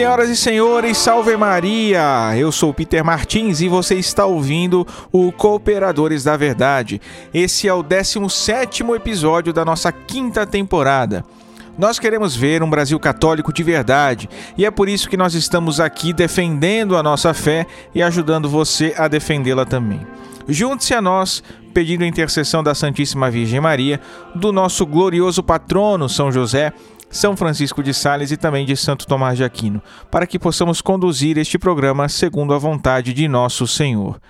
Senhoras e senhores, salve Maria! Eu sou Peter Martins e você está ouvindo o Cooperadores da Verdade. Esse é o 17 episódio da nossa quinta temporada. Nós queremos ver um Brasil católico de verdade e é por isso que nós estamos aqui defendendo a nossa fé e ajudando você a defendê-la também. Junte-se a nós pedindo a intercessão da Santíssima Virgem Maria, do nosso glorioso patrono São José são Francisco de Sales e também de Santo Tomás de Aquino, para que possamos conduzir este programa segundo a vontade de nosso Senhor.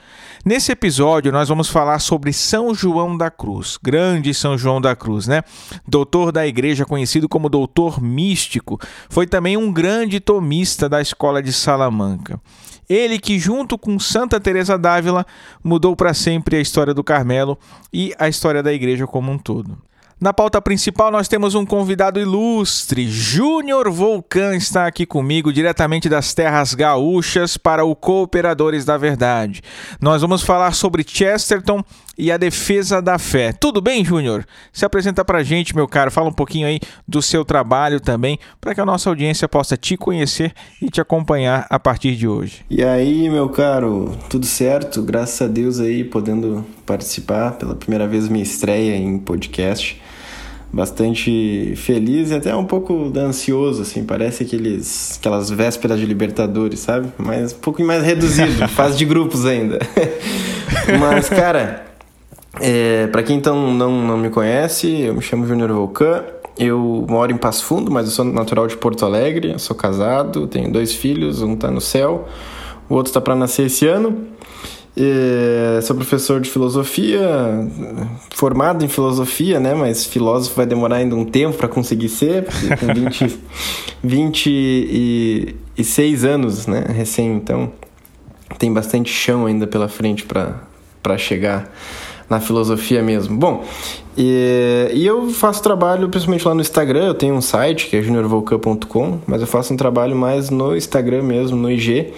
Nesse episódio, nós vamos falar sobre São João da Cruz, grande São João da Cruz, né? Doutor da igreja, conhecido como doutor místico, foi também um grande tomista da escola de Salamanca. Ele que, junto com Santa Teresa d'Ávila, mudou para sempre a história do Carmelo e a história da igreja como um todo. Na pauta principal, nós temos um convidado ilustre. Júnior Volcan está aqui comigo, diretamente das terras gaúchas, para o Cooperadores da Verdade. Nós vamos falar sobre Chesterton e a defesa da fé. Tudo bem, Júnior? Se apresenta para a gente, meu caro. Fala um pouquinho aí do seu trabalho também, para que a nossa audiência possa te conhecer e te acompanhar a partir de hoje. E aí, meu caro, tudo certo? Graças a Deus aí, podendo participar pela primeira vez minha estreia em podcast bastante feliz e até um pouco ansioso, assim, parece aqueles, aquelas vésperas de Libertadores, sabe? Mas um pouco mais reduzido, fase de grupos ainda. Mas, cara, é, para quem então não, não me conhece, eu me chamo Júnior Volcan, eu moro em Passo Fundo, mas eu sou natural de Porto Alegre, sou casado, tenho dois filhos, um tá no céu, o outro está para nascer esse ano. É, sou professor de filosofia, formado em filosofia, né? Mas filósofo vai demorar ainda um tempo para conseguir ser, porque com 20, 26 anos, né? Recém, então tem bastante chão ainda pela frente para chegar na filosofia mesmo. Bom, e, e, eu faço trabalho principalmente lá no Instagram, eu tenho um site que é juniorvolcan.com, mas eu faço um trabalho mais no Instagram mesmo, no IG,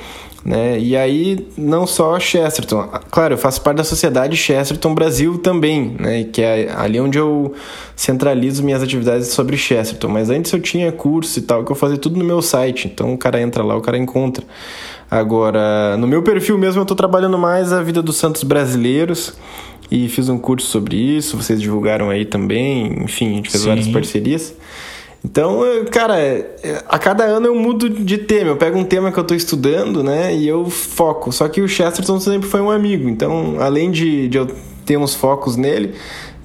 né? E aí, não só Chesterton. Claro, eu faço parte da sociedade Chesterton Brasil também, né? que é ali onde eu centralizo minhas atividades sobre Chesterton. Mas antes eu tinha curso e tal, que eu fazia tudo no meu site. Então o cara entra lá, o cara encontra. Agora, no meu perfil mesmo, eu estou trabalhando mais a vida dos santos brasileiros e fiz um curso sobre isso. Vocês divulgaram aí também, enfim, a gente fez Sim. várias parcerias. Então, cara, a cada ano eu mudo de tema. Eu pego um tema que eu estou estudando, né? E eu foco. Só que o Chesterton sempre foi um amigo. Então, além de, de eu ter uns focos nele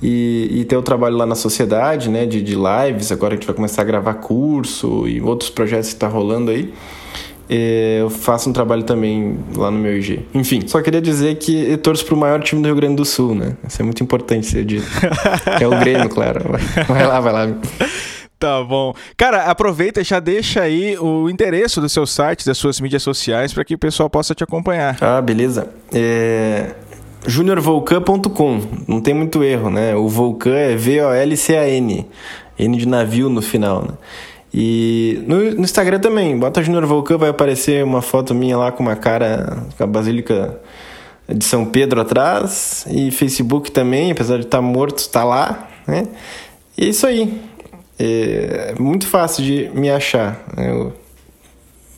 e, e ter o trabalho lá na sociedade, né? De, de lives, agora a gente vai começar a gravar curso e outros projetos que tá rolando aí. É, eu faço um trabalho também lá no meu IG. Enfim, só queria dizer que eu torço pro maior time do Rio Grande do Sul, né? Isso é muito importante ser dito. é o Grêmio, claro. Vai lá, vai lá. Tá bom. Cara, aproveita e já deixa aí o endereço do seu site, das suas mídias sociais, para que o pessoal possa te acompanhar. Ah, beleza. É... juniorvolcan.com, não tem muito erro, né? O Volcan é V-O-L-C-A-N, N de navio no final, né? E no, no Instagram também, bota Junior Volcan, vai aparecer uma foto minha lá com uma cara com a Basílica de São Pedro atrás. E Facebook também, apesar de estar tá morto, está lá, né? E é isso aí. É muito fácil de me achar. Eu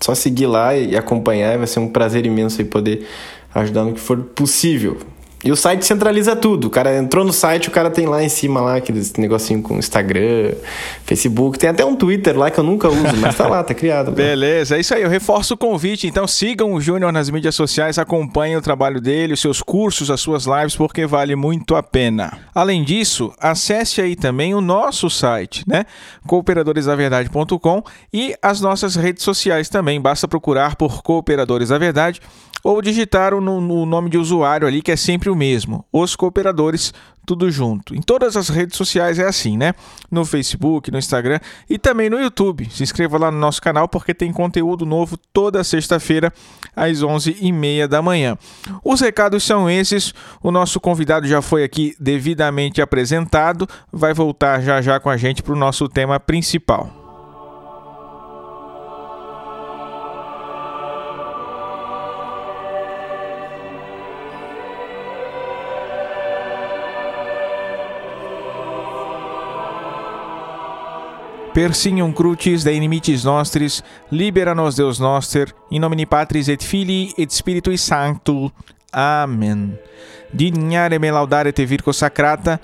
só seguir lá e acompanhar, vai ser um prazer imenso poder ajudar no que for possível. E o site centraliza tudo. O cara entrou no site, o cara tem lá em cima lá aqueles negocinho com Instagram, Facebook, tem até um Twitter lá que eu nunca uso, mas tá lá, tá criado. Beleza, é isso aí. Eu reforço o convite. Então sigam o Júnior nas mídias sociais, acompanhem o trabalho dele, os seus cursos, as suas lives, porque vale muito a pena. Além disso, acesse aí também o nosso site, né? cooperadoresdaverdade.com e as nossas redes sociais também. Basta procurar por Cooperadores da Verdade ou digitar o no, nome de usuário ali, que é sempre o mesmo, os cooperadores, tudo junto. Em todas as redes sociais é assim, né? No Facebook, no Instagram e também no YouTube. Se inscreva lá no nosso canal porque tem conteúdo novo toda sexta-feira às 11h30 da manhã. Os recados são esses. O nosso convidado já foi aqui devidamente apresentado, vai voltar já já com a gente para o nosso tema principal. Persignum crucis de inimicis nostris, libera nos Deus noster, in nomine Patris et Filii et Spiritui Sancto. Amen. Dignare me laudare te virgo sacrata,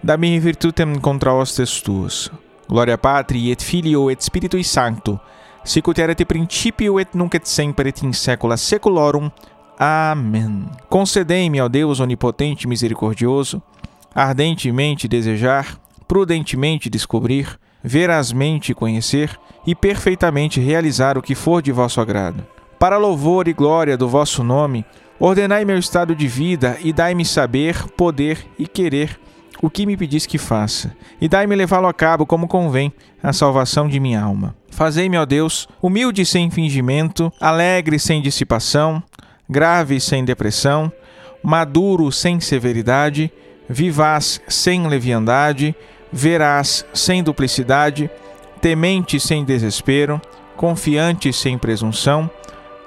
da mihi virtutem contra hostes tuos. Gloria Patri et Filio et Spiritui Sancto, sicut erat principio et nunc et semper et in saecula saeculorum. Amém. Concedei-me, ó Deus onipotente e misericordioso, ardentemente desejar, prudentemente descobrir, verazmente conhecer e perfeitamente realizar o que for de vosso agrado. Para louvor e glória do vosso nome, ordenai meu estado de vida e dai-me saber, poder e querer o que me pedis que faça, e dai-me levá-lo a cabo como convém, a salvação de minha alma. Fazei-me, ó Deus, humilde sem fingimento, alegre sem dissipação, grave sem depressão, maduro sem severidade, vivaz sem leviandade, veraz sem duplicidade, temente sem desespero, confiante sem presunção,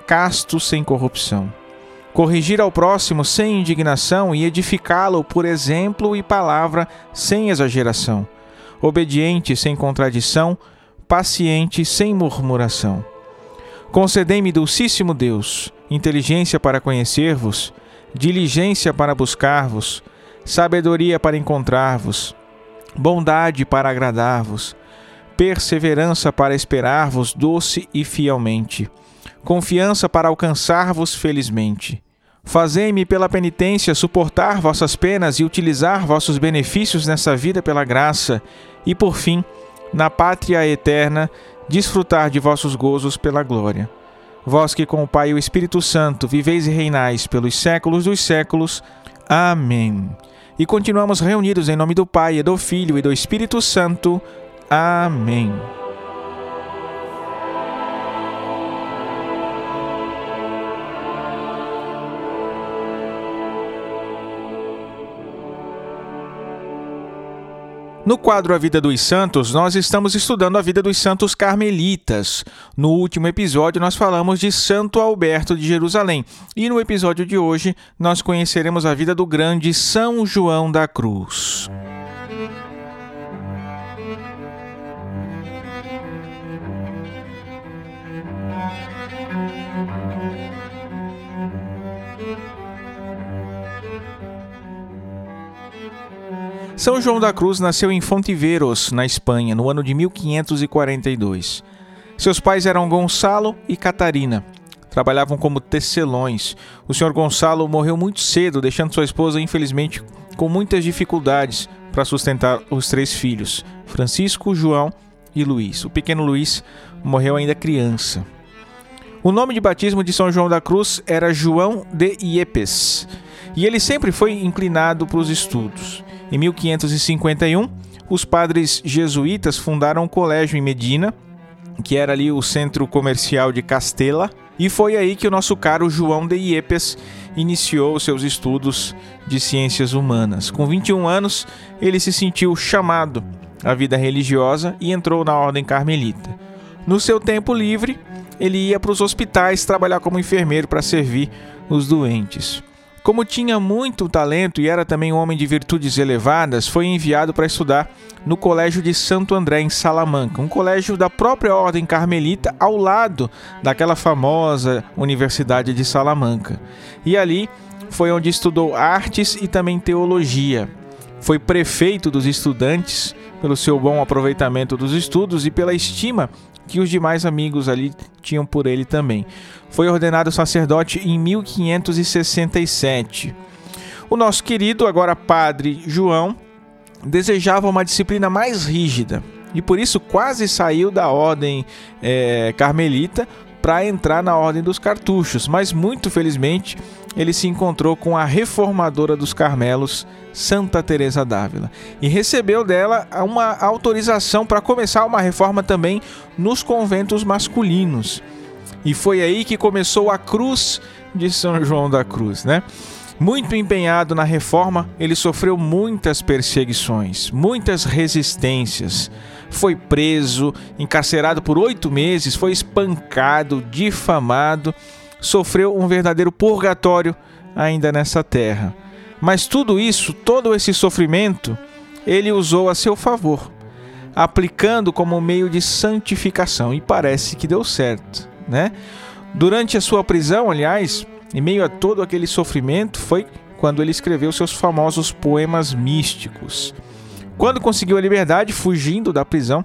casto sem corrupção. Corrigir ao próximo sem indignação e edificá-lo por exemplo e palavra sem exageração. Obediente sem contradição, paciente sem murmuração. Concedei-me, Dulcíssimo Deus, inteligência para conhecer-vos, diligência para buscar-vos, sabedoria para encontrar-vos, bondade para agradar-vos, perseverança para esperar-vos doce e fielmente, confiança para alcançar-vos felizmente. Fazei-me pela penitência suportar vossas penas e utilizar vossos benefícios nessa vida pela graça, e por fim, na pátria eterna, desfrutar de vossos gozos pela glória. Vós que com o Pai e o Espírito Santo viveis e reinais pelos séculos dos séculos. Amém. E continuamos reunidos em nome do Pai, e do Filho e do Espírito Santo. Amém. No quadro A Vida dos Santos, nós estamos estudando a vida dos santos carmelitas. No último episódio, nós falamos de Santo Alberto de Jerusalém. E no episódio de hoje, nós conheceremos a vida do grande São João da Cruz. São João da Cruz nasceu em Fontiveros, na Espanha, no ano de 1542. Seus pais eram Gonçalo e Catarina. Trabalhavam como tecelões. O senhor Gonçalo morreu muito cedo, deixando sua esposa, infelizmente, com muitas dificuldades para sustentar os três filhos, Francisco, João e Luís. O pequeno Luís morreu ainda criança. O nome de batismo de São João da Cruz era João de Iepes, e ele sempre foi inclinado para os estudos. Em 1551, os padres jesuítas fundaram um colégio em Medina, que era ali o centro comercial de Castela, e foi aí que o nosso caro João de Iepes iniciou seus estudos de ciências humanas. Com 21 anos, ele se sentiu chamado à vida religiosa e entrou na ordem carmelita. No seu tempo livre, ele ia para os hospitais trabalhar como enfermeiro para servir os doentes. Como tinha muito talento e era também um homem de virtudes elevadas, foi enviado para estudar no Colégio de Santo André, em Salamanca, um colégio da própria Ordem Carmelita, ao lado daquela famosa Universidade de Salamanca. E ali foi onde estudou artes e também teologia. Foi prefeito dos estudantes pelo seu bom aproveitamento dos estudos e pela estima que os demais amigos ali tinham por ele também. Foi ordenado sacerdote em 1567. O nosso querido, agora padre João, desejava uma disciplina mais rígida e por isso quase saiu da ordem é, carmelita para entrar na ordem dos cartuchos, mas muito felizmente ele se encontrou com a reformadora dos Carmelos, Santa Teresa d'Ávila, e recebeu dela uma autorização para começar uma reforma também nos conventos masculinos. E foi aí que começou a cruz de São João da Cruz, né? Muito empenhado na reforma, ele sofreu muitas perseguições, muitas resistências. Foi preso, encarcerado por oito meses, foi espancado, difamado, sofreu um verdadeiro purgatório ainda nessa terra. Mas tudo isso, todo esse sofrimento, ele usou a seu favor. aplicando como meio de santificação e parece que deu certo, né? Durante a sua prisão, aliás, em meio a todo aquele sofrimento, foi quando ele escreveu seus famosos poemas místicos. Quando conseguiu a liberdade, fugindo da prisão,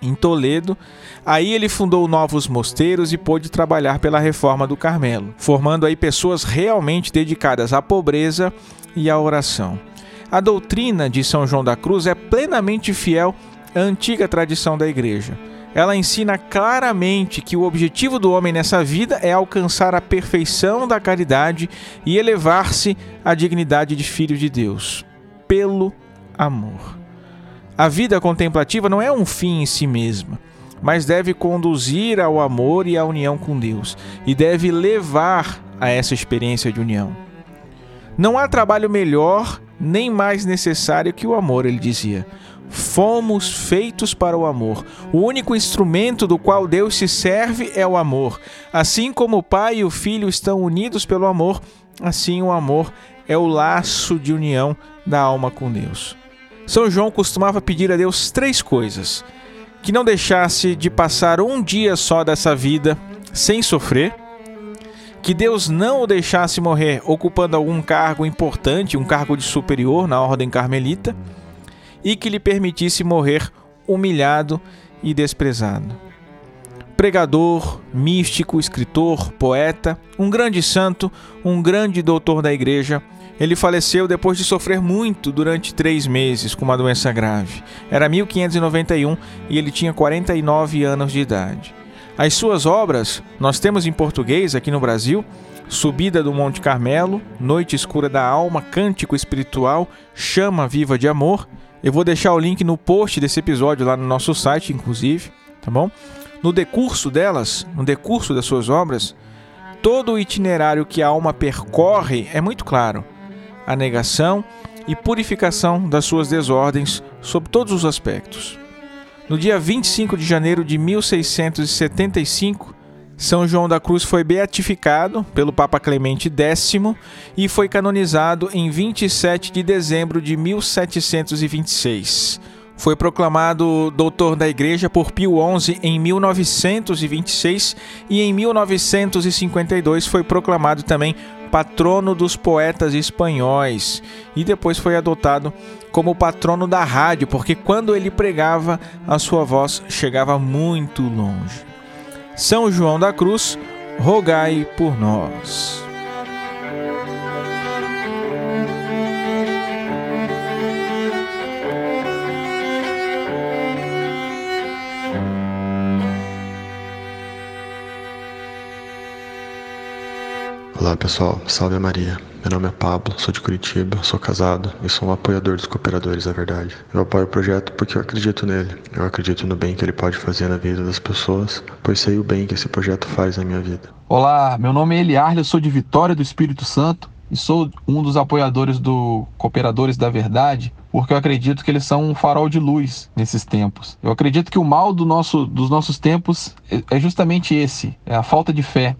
em Toledo. Aí ele fundou novos mosteiros e pôde trabalhar pela reforma do Carmelo, formando aí pessoas realmente dedicadas à pobreza e à oração. A doutrina de São João da Cruz é plenamente fiel à antiga tradição da igreja. Ela ensina claramente que o objetivo do homem nessa vida é alcançar a perfeição da caridade e elevar-se à dignidade de filho de Deus, pelo amor. A vida contemplativa não é um fim em si mesma, mas deve conduzir ao amor e à união com Deus, e deve levar a essa experiência de união. Não há trabalho melhor nem mais necessário que o amor, ele dizia. Fomos feitos para o amor. O único instrumento do qual Deus se serve é o amor. Assim como o Pai e o Filho estão unidos pelo amor, assim o amor é o laço de união da alma com Deus. São João costumava pedir a Deus três coisas: que não deixasse de passar um dia só dessa vida sem sofrer. Que Deus não o deixasse morrer ocupando algum cargo importante, um cargo de superior na ordem carmelita, e que lhe permitisse morrer humilhado e desprezado. Pregador, místico, escritor, poeta, um grande santo, um grande doutor da igreja, ele faleceu depois de sofrer muito durante três meses com uma doença grave. Era 1591 e ele tinha 49 anos de idade. As suas obras nós temos em português aqui no Brasil: Subida do Monte Carmelo, Noite Escura da Alma, Cântico Espiritual, Chama Viva de Amor. Eu vou deixar o link no post desse episódio lá no nosso site, inclusive, tá bom? No decurso delas, no decurso das suas obras, todo o itinerário que a alma percorre é muito claro. A negação e purificação das suas desordens sob todos os aspectos. No dia 25 de janeiro de 1675, São João da Cruz foi beatificado pelo Papa Clemente X e foi canonizado em 27 de dezembro de 1726. Foi proclamado doutor da Igreja por Pio XI em 1926 e em 1952 foi proclamado também patrono dos poetas espanhóis e depois foi adotado como patrono da rádio, porque quando ele pregava, a sua voz chegava muito longe. São João da Cruz, rogai por nós. Olá pessoal, salve Maria. Meu nome é Pablo, sou de Curitiba, sou casado e sou um apoiador dos cooperadores da verdade. Eu apoio o projeto porque eu acredito nele. Eu acredito no bem que ele pode fazer na vida das pessoas, pois sei o bem que esse projeto faz na minha vida. Olá, meu nome é Eliarle, sou de Vitória do Espírito Santo e sou um dos apoiadores do Cooperadores da Verdade, porque eu acredito que eles são um farol de luz nesses tempos. Eu acredito que o mal do nosso, dos nossos tempos é, é justamente esse, é a falta de fé.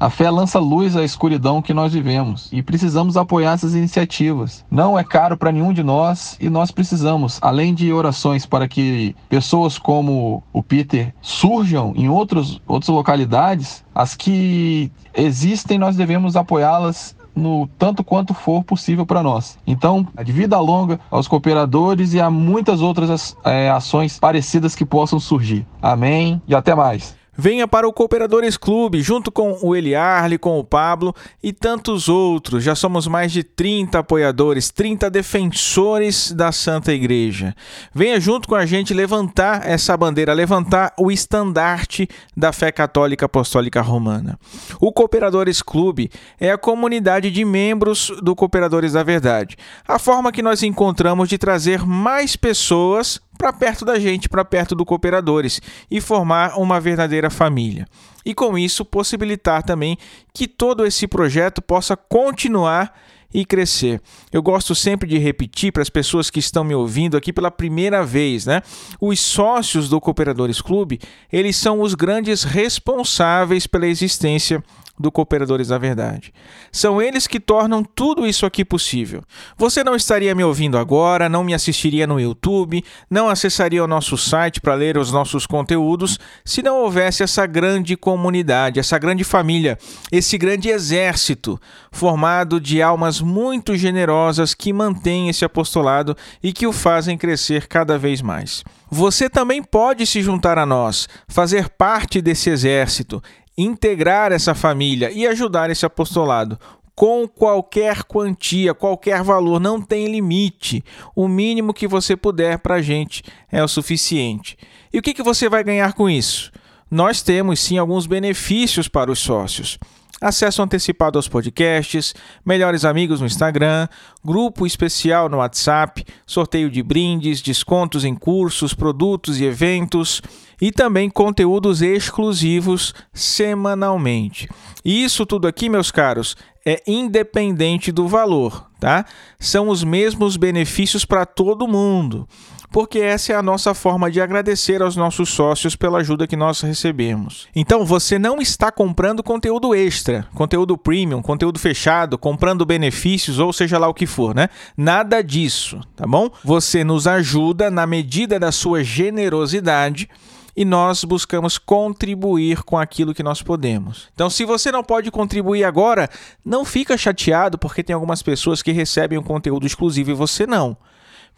A fé lança luz à escuridão que nós vivemos e precisamos apoiar essas iniciativas. Não é caro para nenhum de nós e nós precisamos, além de orações para que pessoas como o Peter surjam em outros, outras localidades, as que existem nós devemos apoiá-las no tanto quanto for possível para nós. Então, de vida longa aos cooperadores e a muitas outras é, ações parecidas que possam surgir. Amém e até mais. Venha para o Cooperadores Clube, junto com o Eliarle, com o Pablo e tantos outros. Já somos mais de 30 apoiadores, 30 defensores da Santa Igreja. Venha junto com a gente levantar essa bandeira, levantar o estandarte da fé católica apostólica romana. O Cooperadores Clube é a comunidade de membros do Cooperadores da Verdade. A forma que nós encontramos de trazer mais pessoas para perto da gente, para perto do Cooperadores e formar uma verdadeira família. E com isso possibilitar também que todo esse projeto possa continuar e crescer. Eu gosto sempre de repetir para as pessoas que estão me ouvindo aqui pela primeira vez, né? Os sócios do Cooperadores Clube, eles são os grandes responsáveis pela existência do Cooperadores da Verdade. São eles que tornam tudo isso aqui possível. Você não estaria me ouvindo agora, não me assistiria no YouTube, não acessaria o nosso site para ler os nossos conteúdos se não houvesse essa grande comunidade, essa grande família, esse grande exército formado de almas muito generosas que mantêm esse apostolado e que o fazem crescer cada vez mais. Você também pode se juntar a nós, fazer parte desse exército integrar essa família e ajudar esse apostolado com qualquer quantia, qualquer valor, não tem limite. O mínimo que você puder para a gente é o suficiente. E o que, que você vai ganhar com isso? Nós temos sim alguns benefícios para os sócios acesso antecipado aos podcasts, melhores amigos no Instagram, grupo especial no WhatsApp, sorteio de brindes, descontos em cursos, produtos e eventos e também conteúdos exclusivos semanalmente. Isso tudo aqui, meus caros, é independente do valor, tá? São os mesmos benefícios para todo mundo porque essa é a nossa forma de agradecer aos nossos sócios pela ajuda que nós recebemos. Então, você não está comprando conteúdo extra, conteúdo premium, conteúdo fechado, comprando benefícios ou seja lá o que for, né? Nada disso, tá bom? Você nos ajuda na medida da sua generosidade e nós buscamos contribuir com aquilo que nós podemos. Então, se você não pode contribuir agora, não fica chateado porque tem algumas pessoas que recebem um conteúdo exclusivo e você não.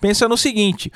Pensa no seguinte: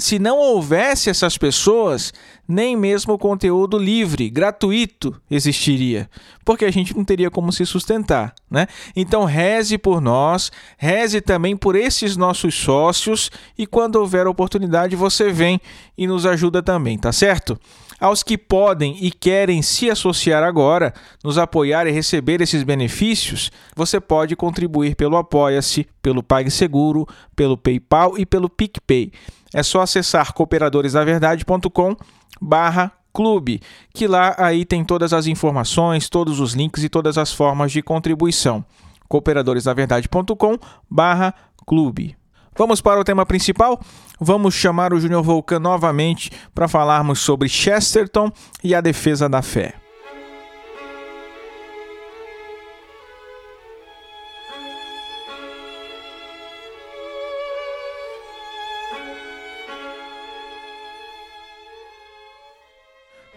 se não houvesse essas pessoas, nem mesmo o conteúdo livre, gratuito existiria, porque a gente não teria como se sustentar, né? Então reze por nós, reze também por esses nossos sócios e quando houver oportunidade você vem e nos ajuda também, tá certo? Aos que podem e querem se associar agora, nos apoiar e receber esses benefícios, você pode contribuir pelo Apoia-se, pelo PagSeguro, pelo PayPal e pelo PicPay. É só acessar cooperadoresdaverdade.com barra clube, que lá aí tem todas as informações, todos os links e todas as formas de contribuição. cooperadoresdaverdade.com barra clube. Vamos para o tema principal? Vamos chamar o Júnior Volcan novamente para falarmos sobre Chesterton e a defesa da fé.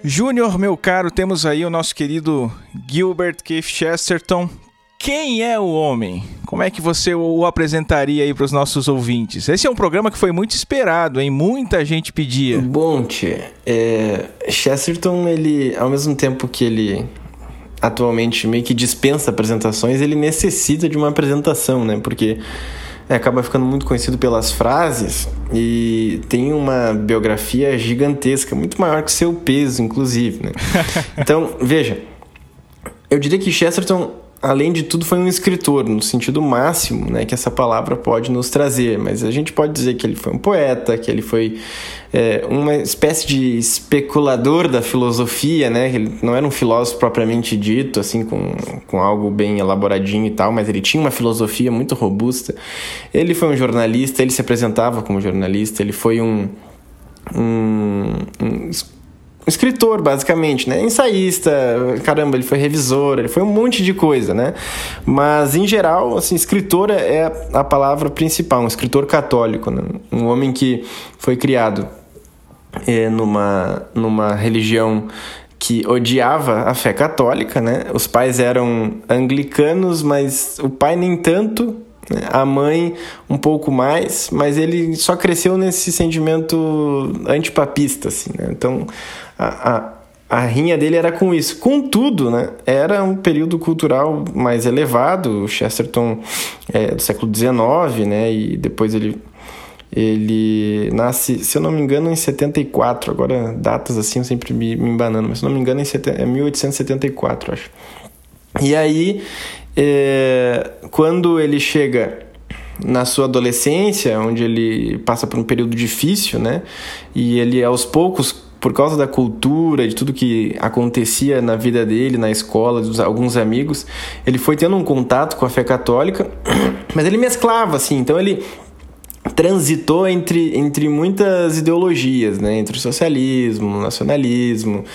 Júnior, meu caro, temos aí o nosso querido Gilbert Keith Chesterton. Quem é o homem? Como é que você o apresentaria aí para os nossos ouvintes? Esse é um programa que foi muito esperado, hein? Muita gente pedia. Bom, tia, é... Chesterton, ele, ao mesmo tempo que ele atualmente meio que dispensa apresentações, ele necessita de uma apresentação, né? Porque é, acaba ficando muito conhecido pelas frases e tem uma biografia gigantesca, muito maior que seu peso, inclusive. Né? então, veja, eu diria que Chesterton além de tudo, foi um escritor, no sentido máximo né, que essa palavra pode nos trazer. Mas a gente pode dizer que ele foi um poeta, que ele foi é, uma espécie de especulador da filosofia, né? Ele não era um filósofo propriamente dito, assim, com, com algo bem elaboradinho e tal, mas ele tinha uma filosofia muito robusta. Ele foi um jornalista, ele se apresentava como jornalista, ele foi um, um, um escritor, basicamente, né? Ensaísta, caramba, ele foi revisor, ele foi um monte de coisa, né? Mas, em geral, assim, escritor é a palavra principal, um escritor católico, né? Um homem que foi criado é, numa, numa religião que odiava a fé católica, né? Os pais eram anglicanos, mas o pai nem tanto, né? a mãe um pouco mais, mas ele só cresceu nesse sentimento antipapista, assim, né? Então, a, a, a rinha dele era com isso. Contudo, né, era um período cultural mais elevado. O Chesterton é do século XIX, né, e depois ele ele nasce, se eu não me engano, em 74. Agora, datas assim eu sempre me, me embanando, mas se eu não me engano, é 1874, acho. E aí, é, quando ele chega na sua adolescência, onde ele passa por um período difícil, né? E ele aos poucos por causa da cultura, de tudo que acontecia na vida dele, na escola, dos alguns amigos, ele foi tendo um contato com a fé católica, mas ele mesclava, assim, então ele transitou entre, entre muitas ideologias, né? entre o socialismo, o nacionalismo,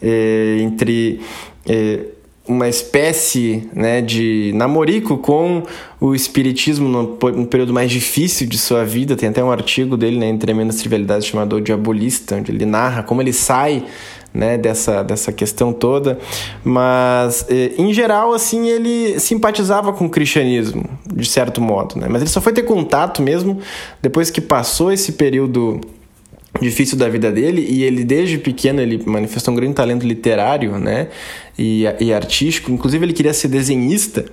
é, entre é, uma espécie né, de namorico com o espiritismo no, no, período mais difícil de sua vida. Tem até um artigo dele né, em Tremendas Trivialidades chamado O Diabolista, onde ele narra como ele sai né, dessa, dessa questão toda. Mas, eh, em geral, assim, ele simpatizava com o cristianismo, de certo modo. Né? Mas ele só foi ter contato mesmo depois que passou esse período difícil da vida dele e ele desde pequeno ele manifestou um grande talento literário né e, e artístico inclusive ele queria ser desenhista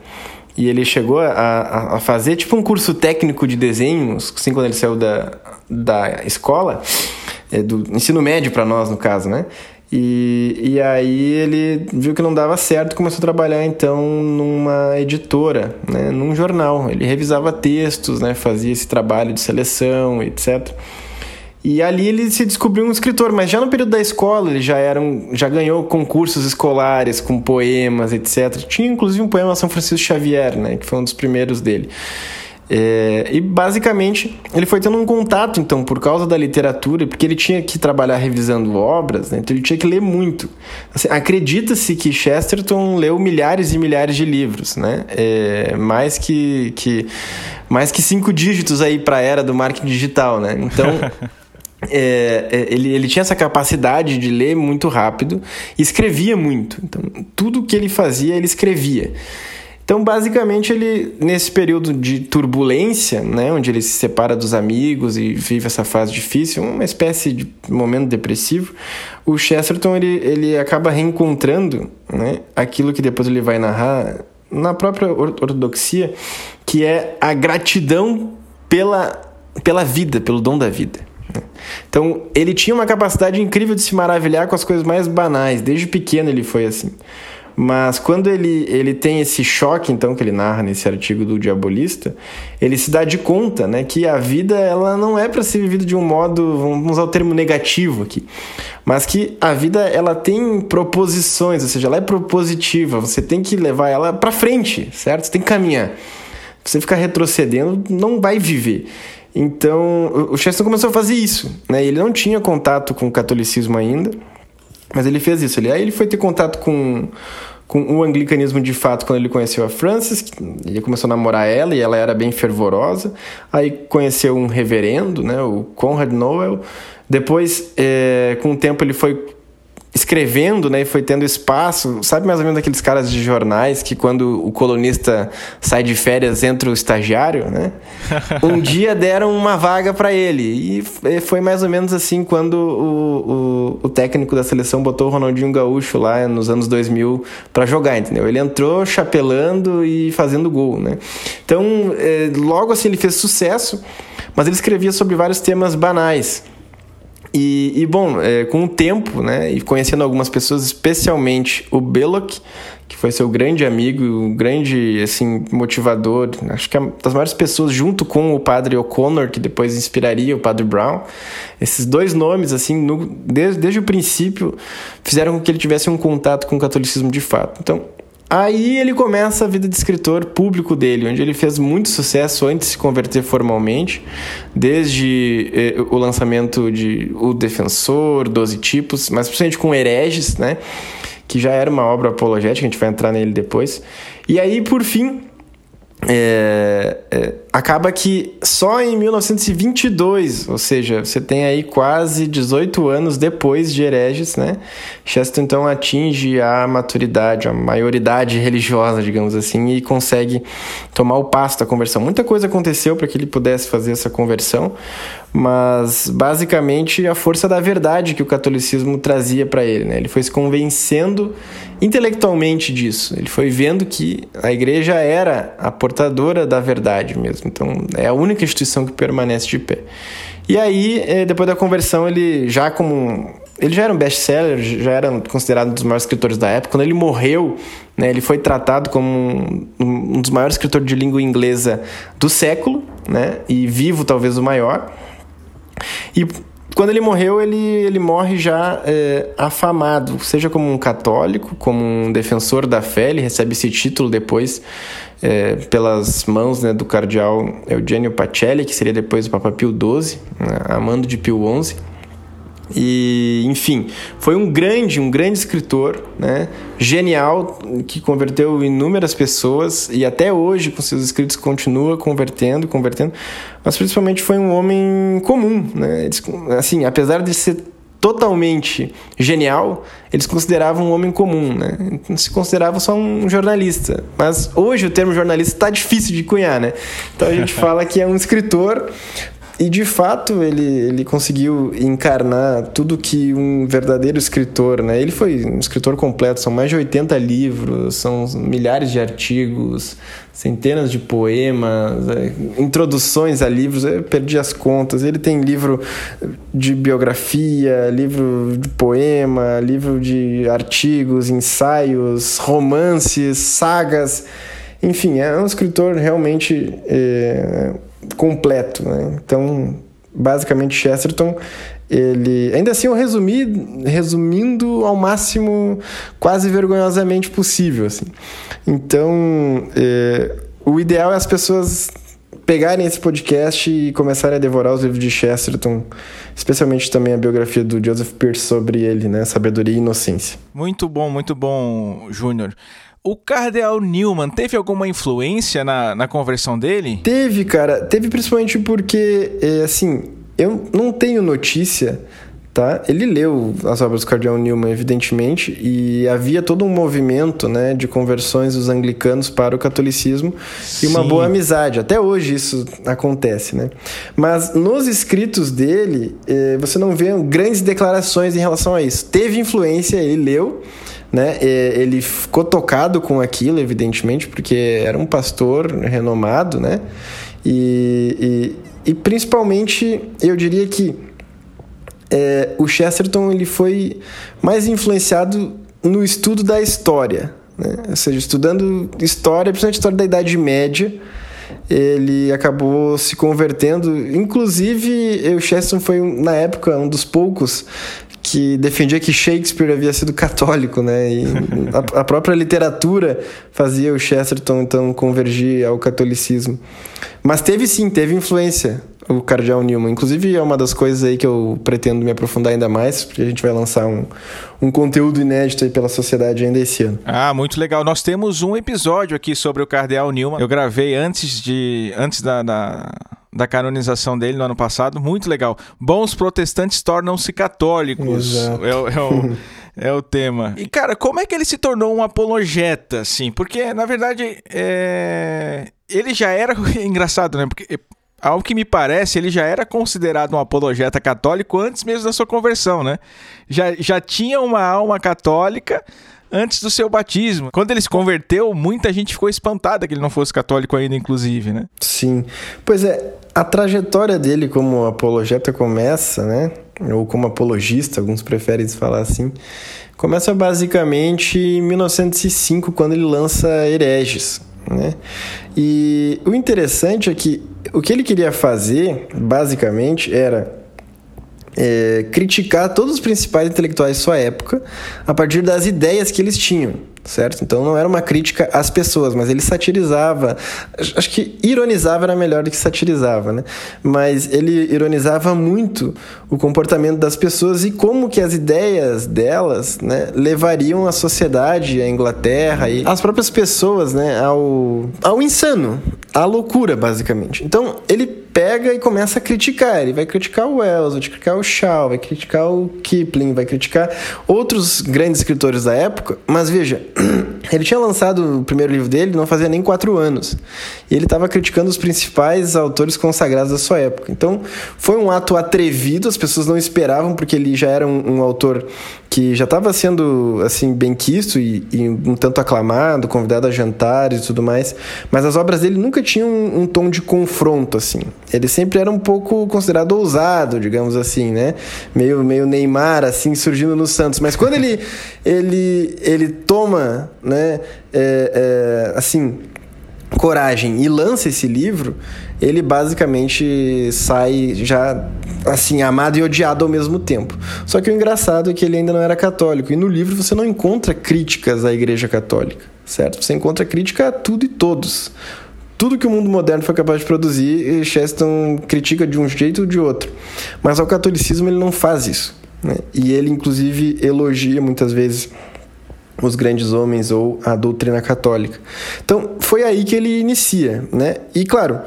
e ele chegou a, a fazer tipo um curso técnico de desenho assim quando ele saiu da, da escola é, do ensino médio para nós no caso né e, e aí ele viu que não dava certo e começou a trabalhar então numa editora, né, num jornal. Ele revisava textos, né, fazia esse trabalho de seleção, etc. E ali ele se descobriu um escritor, mas já no período da escola ele já era um, já ganhou concursos escolares com poemas, etc. Tinha inclusive um poema São Francisco Xavier, né, que foi um dos primeiros dele. É, e basicamente ele foi tendo um contato, então, por causa da literatura, porque ele tinha que trabalhar revisando obras, né, então ele tinha que ler muito. Assim, Acredita-se que Chesterton leu milhares e milhares de livros, né, é, mais que, que mais que cinco dígitos aí para a era do marketing digital, né? Então É, é, ele, ele tinha essa capacidade de ler muito rápido e escrevia muito. Então, tudo que ele fazia, ele escrevia. Então, basicamente, ele, nesse período de turbulência, né, onde ele se separa dos amigos e vive essa fase difícil, uma espécie de momento depressivo, o Chesterton ele, ele acaba reencontrando né, aquilo que depois ele vai narrar na própria ortodoxia, que é a gratidão pela, pela vida, pelo dom da vida. Então, ele tinha uma capacidade incrível de se maravilhar com as coisas mais banais. Desde pequeno ele foi assim. Mas quando ele, ele tem esse choque, então, que ele narra nesse artigo do Diabolista, ele se dá de conta né, que a vida ela não é para ser vivida de um modo, vamos usar o termo negativo aqui, mas que a vida ela tem proposições, ou seja, ela é propositiva, você tem que levar ela para frente, certo? Você tem que caminhar. Você ficar retrocedendo, não vai viver. Então, o Chesterton começou a fazer isso. Né? Ele não tinha contato com o catolicismo ainda, mas ele fez isso. Ele, aí ele foi ter contato com, com o anglicanismo de fato quando ele conheceu a Frances. Ele começou a namorar ela e ela era bem fervorosa. Aí conheceu um reverendo, né? o Conrad Noel. Depois, é, com o tempo, ele foi escrevendo, né, e foi tendo espaço. Sabe mais ou menos aqueles caras de jornais que quando o colunista sai de férias entra o estagiário, né? Um dia deram uma vaga para ele e foi mais ou menos assim quando o, o, o, técnico da seleção botou o Ronaldinho Gaúcho lá nos anos 2000 para jogar, entendeu? Ele entrou chapelando e fazendo gol, né? Então, é, logo assim ele fez sucesso, mas ele escrevia sobre vários temas banais. E, e bom, é, com o tempo, né, e conhecendo algumas pessoas, especialmente o Belloc, que foi seu grande amigo, um grande, assim, motivador, acho que é das maiores pessoas, junto com o padre O'Connor, que depois inspiraria o padre Brown. Esses dois nomes, assim, no, desde, desde o princípio, fizeram com que ele tivesse um contato com o catolicismo de fato. Então, Aí ele começa a vida de escritor público dele, onde ele fez muito sucesso antes de se converter formalmente, desde eh, o lançamento de O Defensor, Doze Tipos, mas principalmente com Hereges, né? Que já era uma obra apologética, a gente vai entrar nele depois. E aí, por fim, é, é, acaba que só em 1922, ou seja, você tem aí quase 18 anos depois de Hereges, né? Chesterton então atinge a maturidade, a maioridade religiosa, digamos assim, e consegue tomar o passo da conversão. Muita coisa aconteceu para que ele pudesse fazer essa conversão, mas basicamente a força da verdade que o catolicismo trazia para ele. Né? Ele foi se convencendo intelectualmente disso. Ele foi vendo que a igreja era a portadora da verdade mesmo. Então é a única instituição que permanece de pé. E aí, eh, depois da conversão, ele já como ele já era um best-seller, já era considerado um dos maiores escritores da época. Quando ele morreu, né, ele foi tratado como um, um dos maiores escritores de língua inglesa do século, né, e vivo talvez o maior. E quando ele morreu, ele, ele morre já é, afamado, seja como um católico, como um defensor da fé, ele recebe esse título depois é, pelas mãos né, do cardeal Eugenio Pacelli, que seria depois o Papa Pio XII, né, amando de Pio XI. E, enfim, foi um grande, um grande escritor, né? Genial, que converteu inúmeras pessoas e até hoje com seus escritos continua convertendo, convertendo. Mas principalmente foi um homem comum, né? Assim, apesar de ser totalmente genial, eles consideravam um homem comum, né? Não se considerava só um jornalista. Mas hoje o termo jornalista está difícil de cunhar, né? Então a gente fala que é um escritor e de fato ele, ele conseguiu encarnar tudo que um verdadeiro escritor, né? Ele foi um escritor completo, são mais de 80 livros, são milhares de artigos, centenas de poemas, é, introduções a livros, eu perdi as contas. Ele tem livro de biografia, livro de poema, livro de artigos, ensaios, romances, sagas. Enfim, é um escritor realmente é, completo. Né? Então, basicamente, Chesterton, ele. Ainda assim, eu resumi, resumindo ao máximo, quase vergonhosamente possível. Assim. Então, é, o ideal é as pessoas pegarem esse podcast e começarem a devorar os livros de Chesterton, especialmente também a biografia do Joseph Pierce sobre ele, né? Sabedoria e Inocência. Muito bom, muito bom, Júnior. O Cardeal Newman teve alguma influência na, na conversão dele? Teve, cara. Teve principalmente porque, é, assim, eu não tenho notícia, tá? Ele leu as obras do Cardeal Newman, evidentemente, e havia todo um movimento, né, de conversões dos anglicanos para o catolicismo Sim. e uma boa amizade. Até hoje isso acontece, né? Mas nos escritos dele, é, você não vê grandes declarações em relação a isso. Teve influência, ele leu, né? Ele ficou tocado com aquilo, evidentemente, porque era um pastor renomado, né? E, e, e principalmente, eu diria que é, o Chesterton ele foi mais influenciado no estudo da história, né? ou seja, estudando história, principalmente história da Idade Média, ele acabou se convertendo. Inclusive, o Chesterton foi, na época, um dos poucos que defendia que Shakespeare havia sido católico, né? E a, a, própria literatura fazia o Chesterton então convergir ao catolicismo. Mas teve sim, teve influência o Cardeal Newman. Inclusive é uma das coisas aí que eu pretendo me aprofundar ainda mais, porque a gente vai lançar um, um conteúdo inédito aí pela sociedade ainda esse ano. Ah, muito legal. Nós temos um episódio aqui sobre o Cardeal Newman. Eu gravei antes de antes da, da da canonização dele no ano passado, muito legal. Bons protestantes tornam-se católicos. É, é, o, é o tema. E, cara, como é que ele se tornou um apologeta, assim? Porque, na verdade, é... ele já era engraçado, né? Porque ao que me parece, ele já era considerado um apologeta católico antes mesmo da sua conversão, né? Já, já tinha uma alma católica antes do seu batismo. Quando ele se converteu, muita gente ficou espantada que ele não fosse católico ainda, inclusive, né? Sim. Pois é, a trajetória dele como apologeta começa, né? Ou como apologista, alguns preferem falar assim. Começa basicamente em 1905, quando ele lança Hereges, né? E o interessante é que o que ele queria fazer, basicamente, era é, criticar todos os principais intelectuais de sua época a partir das ideias que eles tinham certo? Então não era uma crítica às pessoas, mas ele satirizava, acho que ironizava era melhor do que satirizava, né? Mas ele ironizava muito o comportamento das pessoas e como que as ideias delas, né, levariam a sociedade, a Inglaterra e as próprias pessoas, né, ao ao insano, à loucura, basicamente. Então, ele pega e começa a criticar. Ele vai criticar o Wells, vai criticar o Shaw, vai criticar o Kipling, vai criticar outros grandes escritores da época. Mas veja, ele tinha lançado o primeiro livro dele não fazia nem quatro anos. E ele estava criticando os principais autores consagrados da sua época. Então, foi um ato atrevido, as pessoas não esperavam, porque ele já era um, um autor que já estava sendo assim bem quisto e, e, um tanto aclamado, convidado a jantares e tudo mais. Mas as obras dele nunca tinham um, um tom de confronto, assim. Ele sempre era um pouco considerado ousado, digamos assim, né? Meio, meio Neymar, assim, surgindo no Santos. Mas quando ele, ele, ele toma, né, é, é, assim, coragem e lança esse livro, ele basicamente sai já assim amado e odiado ao mesmo tempo. Só que o engraçado é que ele ainda não era católico e no livro você não encontra críticas à Igreja Católica, certo? Você encontra crítica a tudo e todos tudo que o mundo moderno foi capaz de produzir, Chesterton critica de um jeito ou de outro. Mas ao catolicismo ele não faz isso. Né? E ele, inclusive, elogia muitas vezes os grandes homens ou a doutrina católica. Então, foi aí que ele inicia, né? E claro,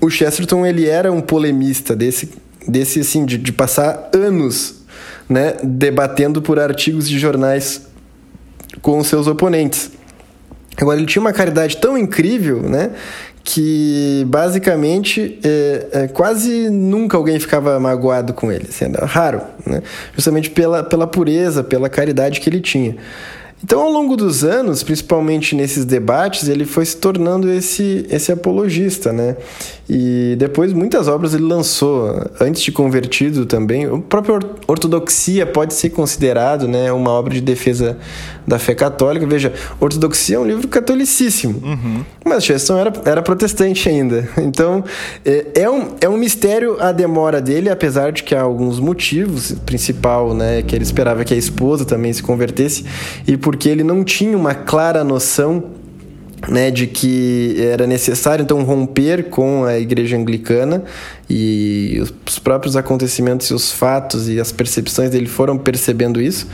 o Chesterton ele era um polemista desse desse assim de, de passar anos, né, debatendo por artigos de jornais com os seus oponentes. Agora ele tinha uma caridade tão incrível, né, que basicamente é, é, quase nunca alguém ficava magoado com ele, era raro, né? justamente pela, pela pureza, pela caridade que ele tinha. Então, ao longo dos anos, principalmente nesses debates, ele foi se tornando esse, esse apologista, né? E depois muitas obras ele lançou, antes de convertido também. O próprio Ortodoxia pode ser considerado né, uma obra de defesa da fé católica. Veja, Ortodoxia é um livro catolicíssimo, uhum. mas Chesterton era, era protestante ainda. Então, é, é, um, é um mistério a demora dele, apesar de que há alguns motivos. O principal, né, que ele esperava que a esposa também se convertesse, e porque ele não tinha uma clara noção né, de que era necessário então romper com a igreja anglicana e os próprios acontecimentos e os fatos e as percepções dele foram percebendo isso,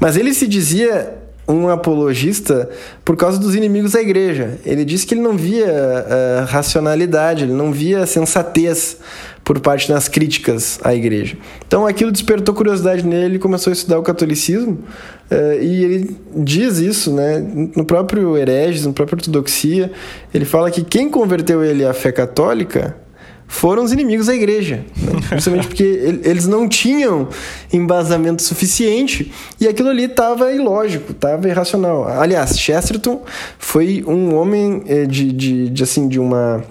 mas ele se dizia um apologista por causa dos inimigos da igreja. Ele disse que ele não via uh, racionalidade, ele não via sensatez por parte das críticas à igreja. Então aquilo despertou curiosidade nele, ele começou a estudar o catolicismo uh, e ele diz isso, né, no próprio Hereges, no próprio Ortodoxia, ele fala que quem converteu ele à fé católica foram os inimigos da igreja. Né? Justamente porque eles não tinham embasamento suficiente e aquilo ali estava ilógico, estava irracional. Aliás, Chesterton foi um homem eh, de, de, de, assim, de uma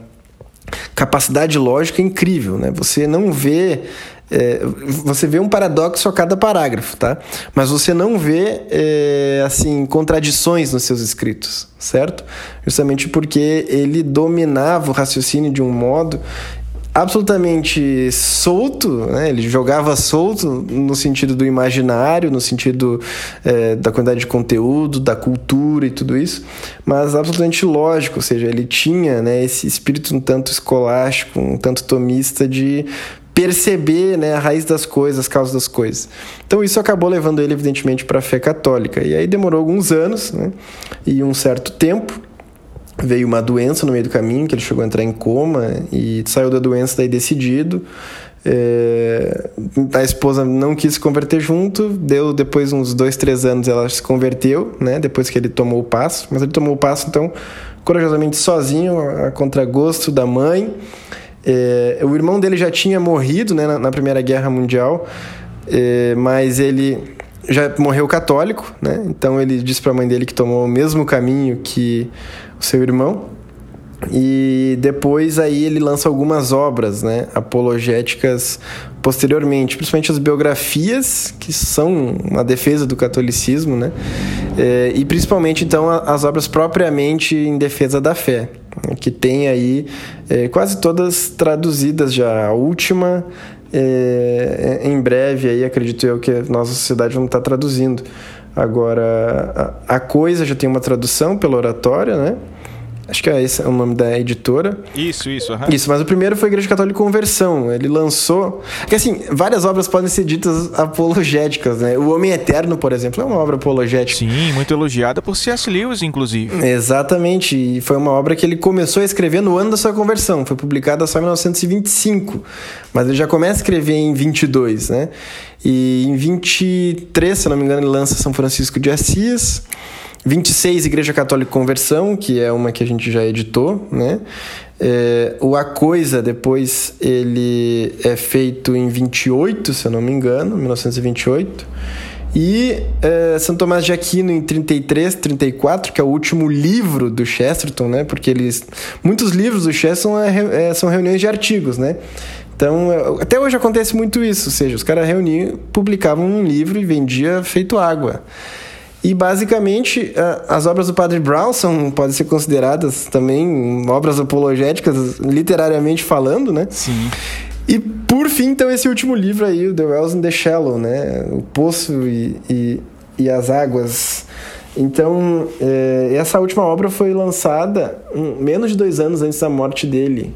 capacidade lógica incrível. Né? Você não vê é, você vê um paradoxo a cada parágrafo, tá? Mas você não vê é, assim contradições nos seus escritos, certo? Justamente porque ele dominava o raciocínio de um modo absolutamente solto, né? ele jogava solto no sentido do imaginário, no sentido é, da quantidade de conteúdo, da cultura e tudo isso, mas absolutamente lógico, ou seja, ele tinha né, esse espírito um tanto escolástico, um tanto tomista de perceber né, a raiz das coisas, as causas das coisas. Então isso acabou levando ele, evidentemente, para a fé católica. E aí demorou alguns anos né, e um certo tempo veio uma doença no meio do caminho, que ele chegou a entrar em coma e saiu da doença daí decidido. É, a esposa não quis se converter junto, deu depois uns dois, três anos ela se converteu, né? Depois que ele tomou o passo, mas ele tomou o passo então corajosamente sozinho, a contragosto da mãe. É, o irmão dele já tinha morrido, né, na, na Primeira Guerra Mundial, é, mas ele já morreu católico, né? Então ele disse para a mãe dele que tomou o mesmo caminho que seu irmão. E depois aí ele lança algumas obras, né, apologéticas posteriormente, principalmente as biografias, que são uma defesa do catolicismo, né, é, e principalmente então as obras propriamente em defesa da fé, que tem aí é, quase todas traduzidas já. A última, é, em breve aí acredito eu que a nossa sociedade não está traduzindo. Agora, a, coisa já tem uma tradução pela oratória, né? Acho que é esse é o nome da editora. Isso, isso. Uhum. Isso, mas o primeiro foi Igreja Católica Conversão. Ele lançou. Que assim, várias obras podem ser ditas apologéticas, né? O Homem Eterno, por exemplo, é uma obra apologética. Sim, muito elogiada por C.S. Lewis, inclusive. Exatamente. E foi uma obra que ele começou a escrever no ano da sua conversão. Foi publicada só em 1925. Mas ele já começa a escrever em 22, né? E em 23, se não me engano, ele lança São Francisco de Assis. 26, Igreja Católica Conversão, que é uma que a gente já editou, né? É, o A Coisa, depois, ele é feito em 28, se eu não me engano, 1928. E é, São Tomás de Aquino em 33, 34, que é o último livro do Chesterton, né? Porque eles, muitos livros do Chesterton é, é, são reuniões de artigos, né? Então, é, até hoje acontece muito isso, ou seja, os caras reuniam, publicavam um livro e vendia feito água. E basicamente as obras do Padre Brown são, podem ser consideradas também obras apologéticas, literariamente falando, né? Sim. E por fim, então, esse último livro aí, The Wells in the Shallow, né? O Poço e, e, e as Águas. Então, é, essa última obra foi lançada menos de dois anos antes da morte dele.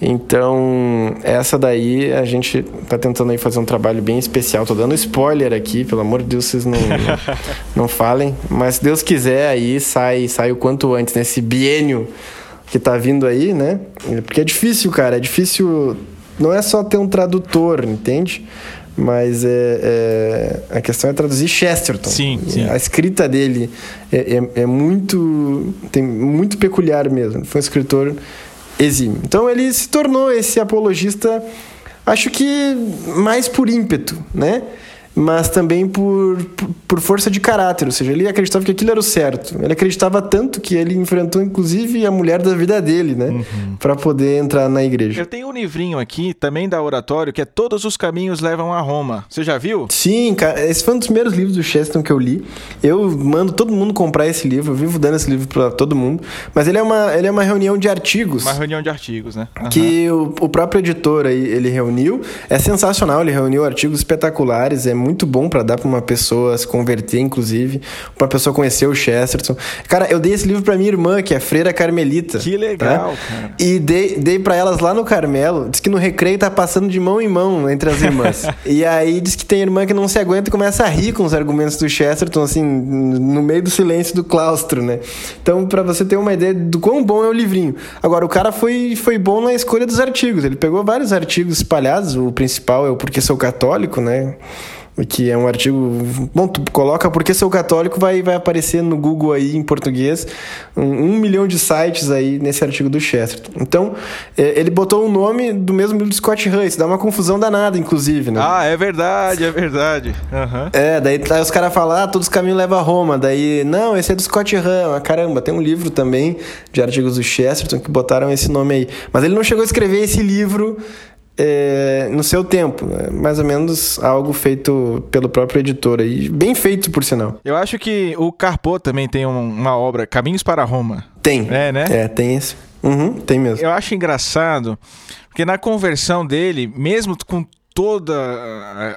Então, essa daí a gente tá tentando aí fazer um trabalho bem especial. Tô dando spoiler aqui, pelo amor de Deus, vocês não, não, não falem. Mas se Deus quiser, aí sai, sai o quanto antes, nesse biênio que tá vindo aí, né? Porque é difícil, cara, é difícil. Não é só ter um tradutor, entende? Mas é, é, a questão é traduzir Chesterton. Sim, sim. A escrita dele é, é, é muito. tem muito peculiar mesmo. Foi um escritor exímio. Então ele se tornou esse apologista, acho que mais por ímpeto, né? Mas também por, por, força de caráter, ou seja, ele acreditava que aquilo era o certo. Ele acreditava tanto que ele enfrentou inclusive a mulher da vida dele, né, uhum. para poder entrar na igreja. Eu tenho um livrinho aqui também da Oratório que é Todos os caminhos levam a Roma. Você já viu? Sim, cara, esse foi um dos primeiros livros do Chesterton que eu li. Eu mando todo mundo comprar esse livro, eu vivo dando esse livro para todo mundo, mas ele é uma ele é uma reunião de artigos. Uma reunião de artigos, né? Uhum. Que o, o próprio editor aí ele reuniu. É sensacional, ele reuniu artigos espetaculares, é muito muito bom para dar para uma pessoa se converter, inclusive, para uma pessoa conhecer o Chesterton. Cara, eu dei esse livro para minha irmã, que é freira carmelita. Que legal, tá? cara. E dei, dei para elas lá no Carmelo. Diz que no recreio tá passando de mão em mão entre as irmãs. e aí diz que tem irmã que não se aguenta e começa a rir com os argumentos do Chesterton, assim, no meio do silêncio do claustro, né? Então, para você ter uma ideia do quão bom é o livrinho. Agora, o cara foi, foi bom na escolha dos artigos. Ele pegou vários artigos espalhados. O principal é o Porque Sou Católico, né? Que é um artigo. Bom, tu coloca porque sou católico, vai, vai aparecer no Google aí em português um, um milhão de sites aí nesse artigo do Chesterton. Então, é, ele botou o nome do mesmo livro do Scott isso dá uma confusão danada, inclusive, né? Ah, é verdade, é verdade. Uhum. É, daí, daí os caras falam, ah, todos os caminhos levam a Roma. Daí, não, esse é do Scott Hahn. Ah, caramba, tem um livro também de artigos do Chesterton que botaram esse nome aí. Mas ele não chegou a escrever esse livro é, no seu tempo. Né? Mais ou menos algo feito pelo próprio editor aí. Bem feito, por sinal. Eu acho que o Carpo também tem uma obra, Caminhos para Roma. Tem. É, né? É, tem esse. Uhum, tem mesmo. Eu acho engraçado, porque na conversão dele, mesmo com toda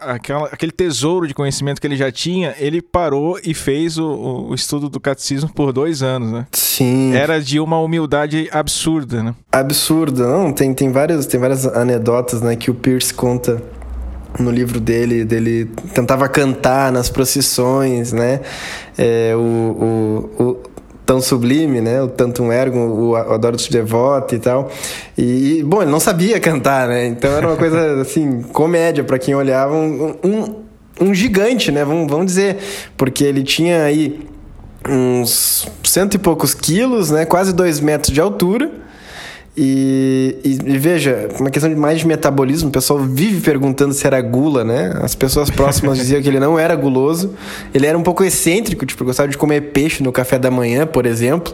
aquela, aquele tesouro de conhecimento que ele já tinha, ele parou e fez o, o, estudo do catecismo por dois anos, né? Sim. Era de uma humildade absurda, né? Absurda, não? Tem, tem, várias, tem várias anedotas, né, que o Pierce conta no livro dele, dele tentava cantar nas procissões, né? É, o, o, o tão sublime, né? O Tantum Ergo, o Adoro-te Devoto e tal. E, bom, ele não sabia cantar, né? Então era uma coisa, assim, comédia para quem olhava. Um, um, um, gigante, né? Vamos, vamos dizer. Porque ele tinha aí uns cento e poucos quilos, né? Quase dois metros de altura e, e, veja, uma questão de mais de metabolismo, o pessoal vive perguntando se era gula, né? As pessoas próximas diziam que ele não era guloso. Ele era um pouco excêntrico, tipo, gostava de comer peixe no café da manhã, por exemplo.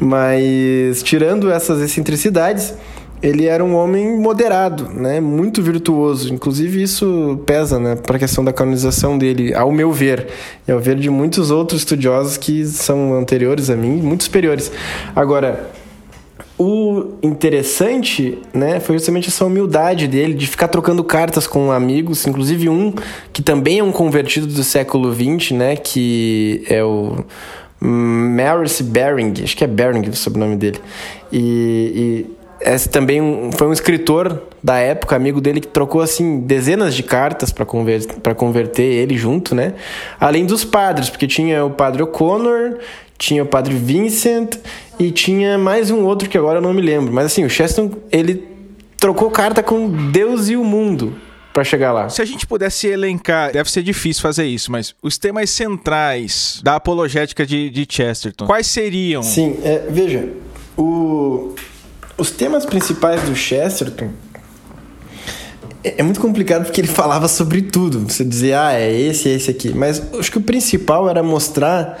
Mas, tirando essas excentricidades, ele era um homem moderado, né? Muito virtuoso. Inclusive, isso pesa, né? Para a questão da canonização dele, ao meu ver. E ao ver de muitos outros estudiosos que são anteriores a mim, muito superiores. Agora o interessante, né, foi justamente essa humildade dele de ficar trocando cartas com amigos, inclusive um que também é um convertido do século XX, né, que é o Maurice Bering, acho que é Bering o sobrenome dele. E, e esse também foi um escritor da época, amigo dele, que trocou assim dezenas de cartas para converter, converter ele junto, né? Além dos padres, porque tinha o padre O'Connor, tinha o padre Vincent e tinha mais um outro que agora eu não me lembro. Mas assim, o Cheston, ele trocou carta com Deus e o mundo para chegar lá. Se a gente pudesse elencar, deve ser difícil fazer isso, mas os temas centrais da apologética de, de Chesterton, quais seriam? Sim, é, veja, o, os temas principais do Chesterton é, é muito complicado porque ele falava sobre tudo. Você dizia, ah, é esse, é esse aqui. Mas acho que o principal era mostrar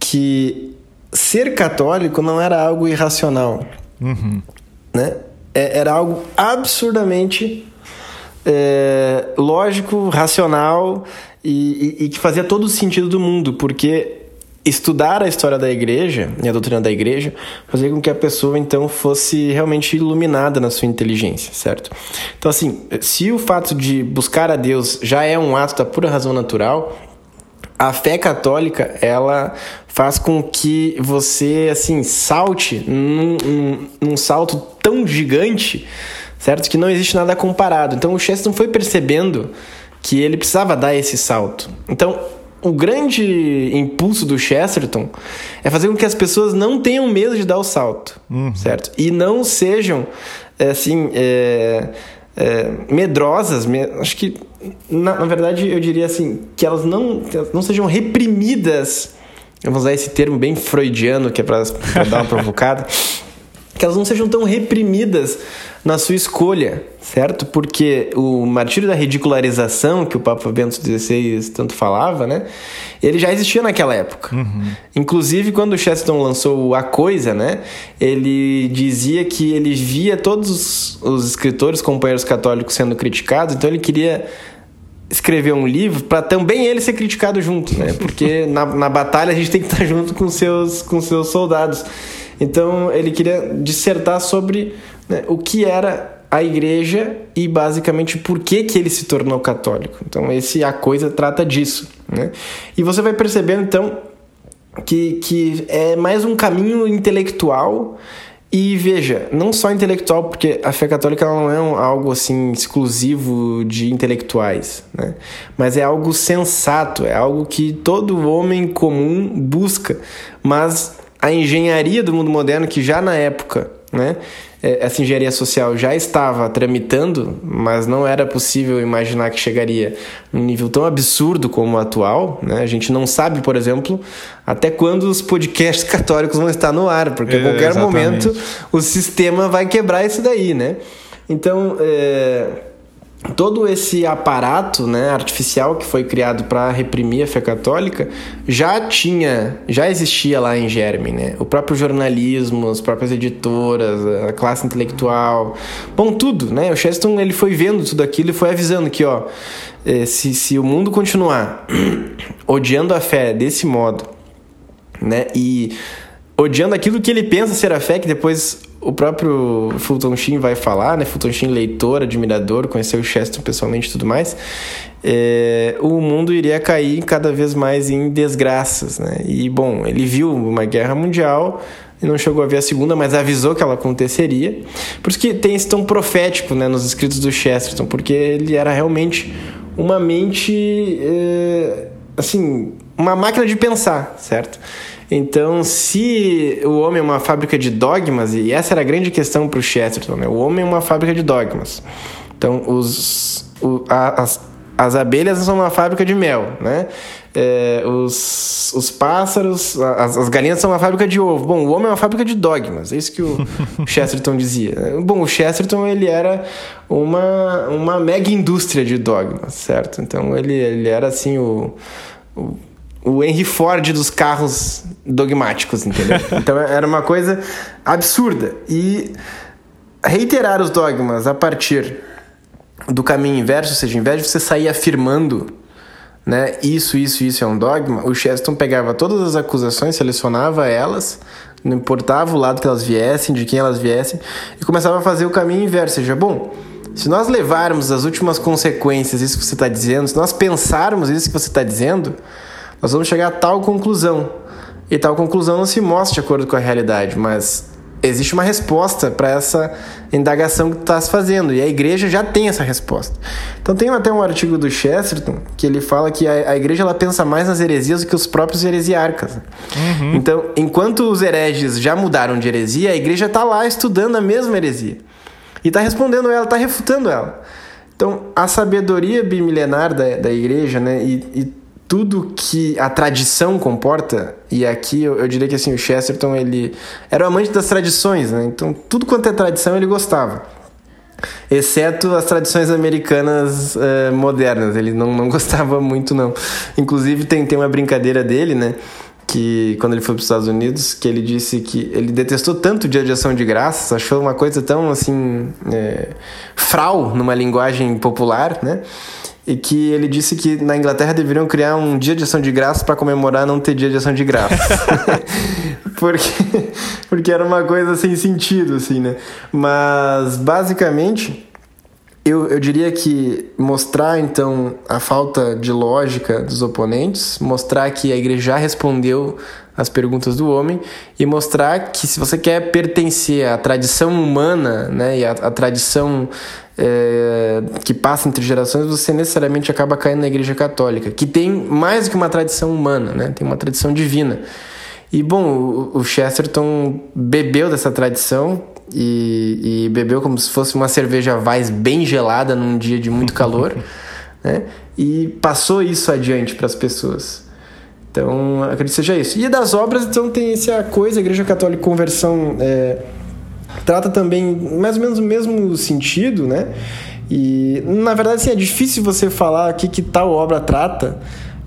que ser católico não era algo irracional. Uhum. Né? É, era algo absurdamente é, lógico, racional e, e, e que fazia todo o sentido do mundo, porque estudar a história da igreja e a doutrina da igreja fazia com que a pessoa então fosse realmente iluminada na sua inteligência, certo? Então assim, se o fato de buscar a Deus já é um ato da pura razão natural, a fé católica ela faz com que você assim salte num, num, num salto tão gigante certo? Que não existe nada comparado. Então o Chesterton foi percebendo que ele precisava dar esse salto. Então o grande impulso do Chesterton é fazer com que as pessoas não tenham medo de dar o salto, uhum. certo? E não sejam, assim, é, é, medrosas, me, acho que, na, na, verdade, eu diria assim, que elas não, não sejam reprimidas, vamos usar esse termo bem freudiano, que é para dar uma provocada, que elas não sejam tão reprimidas na sua escolha, certo? Porque o martírio da ridicularização, que o Papa Bento XVI tanto falava, né? Ele já existia naquela época. Uhum. Inclusive, quando o Chesterton lançou A Coisa, né? Ele dizia que ele via todos os, os escritores, companheiros católicos sendo criticados, então ele queria escrever um livro para também ele ser criticado junto, né? Porque na, na batalha a gente tem que estar junto com seus, com seus soldados. Então ele queria dissertar sobre né, o que era a igreja e basicamente por que, que ele se tornou católico. Então, esse a coisa trata disso. Né? E você vai percebendo então que, que é mais um caminho intelectual. E veja, não só intelectual, porque a fé católica não é um, algo assim exclusivo de intelectuais, né? mas é algo sensato, é algo que todo homem comum busca. Mas a engenharia do mundo moderno, que já na época né, essa engenharia social já estava tramitando, mas não era possível imaginar que chegaria num nível tão absurdo como o atual. Né? A gente não sabe, por exemplo, até quando os podcasts católicos vão estar no ar, porque a qualquer é, momento o sistema vai quebrar isso daí. Né? Então, é todo esse aparato né, artificial que foi criado para reprimir a fé católica já tinha, já existia lá em germe, né? O próprio jornalismo, as próprias editoras, a classe intelectual, bom, tudo, né? O Chesterton ele foi vendo tudo aquilo e foi avisando que, ó, eh, se, se o mundo continuar odiando a fé desse modo, né? E odiando aquilo que ele pensa ser a fé, que depois o próprio Fulton Sheen vai falar, né? Fulton Sheen, leitor, admirador, conheceu o Chester pessoalmente e tudo mais. É, o mundo iria cair cada vez mais em desgraças, né? E, bom, ele viu uma guerra mundial não chegou a ver a segunda, mas avisou que ela aconteceria. Por isso que tem esse tom profético né, nos escritos do Chesterton, porque ele era realmente uma mente, é, assim, uma máquina de pensar, certo? Então, se o homem é uma fábrica de dogmas, e essa era a grande questão para o Chesterton, né? o homem é uma fábrica de dogmas. Então, os, o, a, as, as abelhas são uma fábrica de mel, né? É, os, os pássaros, as, as, galinhas são uma fábrica de ovo. Bom, o homem é uma fábrica de dogmas, é isso que o Chesterton dizia. Bom, o Chesterton ele era uma, uma mega indústria de dogmas, certo? Então ele, ele era assim o, o o Henry Ford dos carros dogmáticos, entendeu? Então era uma coisa absurda. E reiterar os dogmas a partir do caminho inverso, ou seja, em vez de você sair afirmando né, isso, isso, isso é um dogma, o Cheston pegava todas as acusações, selecionava elas, não importava o lado que elas viessem, de quem elas viessem, e começava a fazer o caminho inverso. Ou seja, bom, se nós levarmos as últimas consequências isso que você está dizendo, se nós pensarmos isso que você está dizendo, nós vamos chegar a tal conclusão. E tal conclusão não se mostra de acordo com a realidade, mas existe uma resposta para essa indagação que tu estás fazendo, e a igreja já tem essa resposta. Então tem até um artigo do Chesterton que ele fala que a, a igreja ela pensa mais nas heresias do que os próprios heresiarcas. Uhum. Então, enquanto os hereges já mudaram de heresia, a igreja está lá estudando a mesma heresia. E está respondendo ela, está refutando ela. Então, a sabedoria bimilenar da, da igreja, né, e, e tudo que a tradição comporta, e aqui eu, eu, diria que assim, o Chesterton ele era um amante das tradições, né? Então tudo quanto é tradição ele gostava. Exceto as tradições americanas uh, modernas, ele não, não gostava muito não. Inclusive tem, tem uma brincadeira dele, né? que quando ele foi para os Estados Unidos, que ele disse que ele detestou tanto o dia de ação de graças, achou uma coisa tão assim é, frau numa linguagem popular, né? E que ele disse que na Inglaterra deveriam criar um dia de ação de graça para comemorar não ter dia de ação de graça. porque, porque era uma coisa sem sentido, assim, né? Mas, basicamente, eu, eu diria que mostrar, então, a falta de lógica dos oponentes, mostrar que a igreja já respondeu as perguntas do homem e mostrar que se você quer pertencer à tradição humana, né, e à, à tradição é, que passa entre gerações, você necessariamente acaba caindo na Igreja Católica, que tem mais do que uma tradição humana, né, tem uma tradição divina. E bom, o Chesterton bebeu dessa tradição e, e bebeu como se fosse uma cerveja Weiss bem gelada num dia de muito calor, né? E passou isso adiante para as pessoas. Então, acredito que seja isso. E das obras, então, tem essa coisa, a Igreja Católica Conversão é, trata também mais ou menos o mesmo sentido, né? E, na verdade, assim, é difícil você falar aqui que tal obra trata,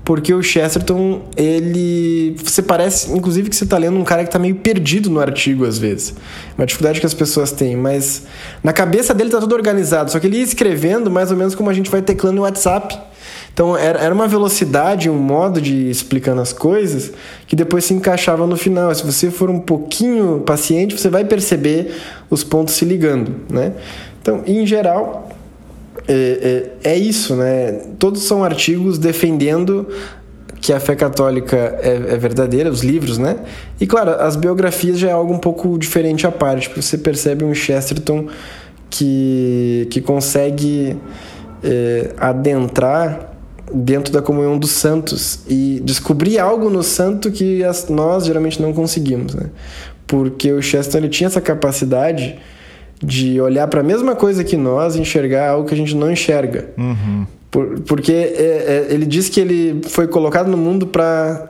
porque o Chesterton, ele. Você parece, inclusive, que você está lendo um cara que está meio perdido no artigo às vezes. Uma dificuldade que as pessoas têm, mas na cabeça dele está tudo organizado, só que ele ia escrevendo mais ou menos como a gente vai teclando no WhatsApp. Então era uma velocidade, um modo de explicando as coisas que depois se encaixava no final. Se você for um pouquinho paciente, você vai perceber os pontos se ligando, né? Então, em geral, é, é, é isso, né? Todos são artigos defendendo que a fé católica é, é, verdadeira, os livros, né? E claro, as biografias já é algo um pouco diferente à parte, porque você percebe um Chesterton que, que consegue é, adentrar dentro da comunhão dos santos e descobrir algo no santo que as, nós geralmente não conseguimos, né? Porque o Chesterton ele tinha essa capacidade de olhar para a mesma coisa que nós e enxergar algo que a gente não enxerga. Uhum. Por, porque é, é, ele diz que ele foi colocado no mundo para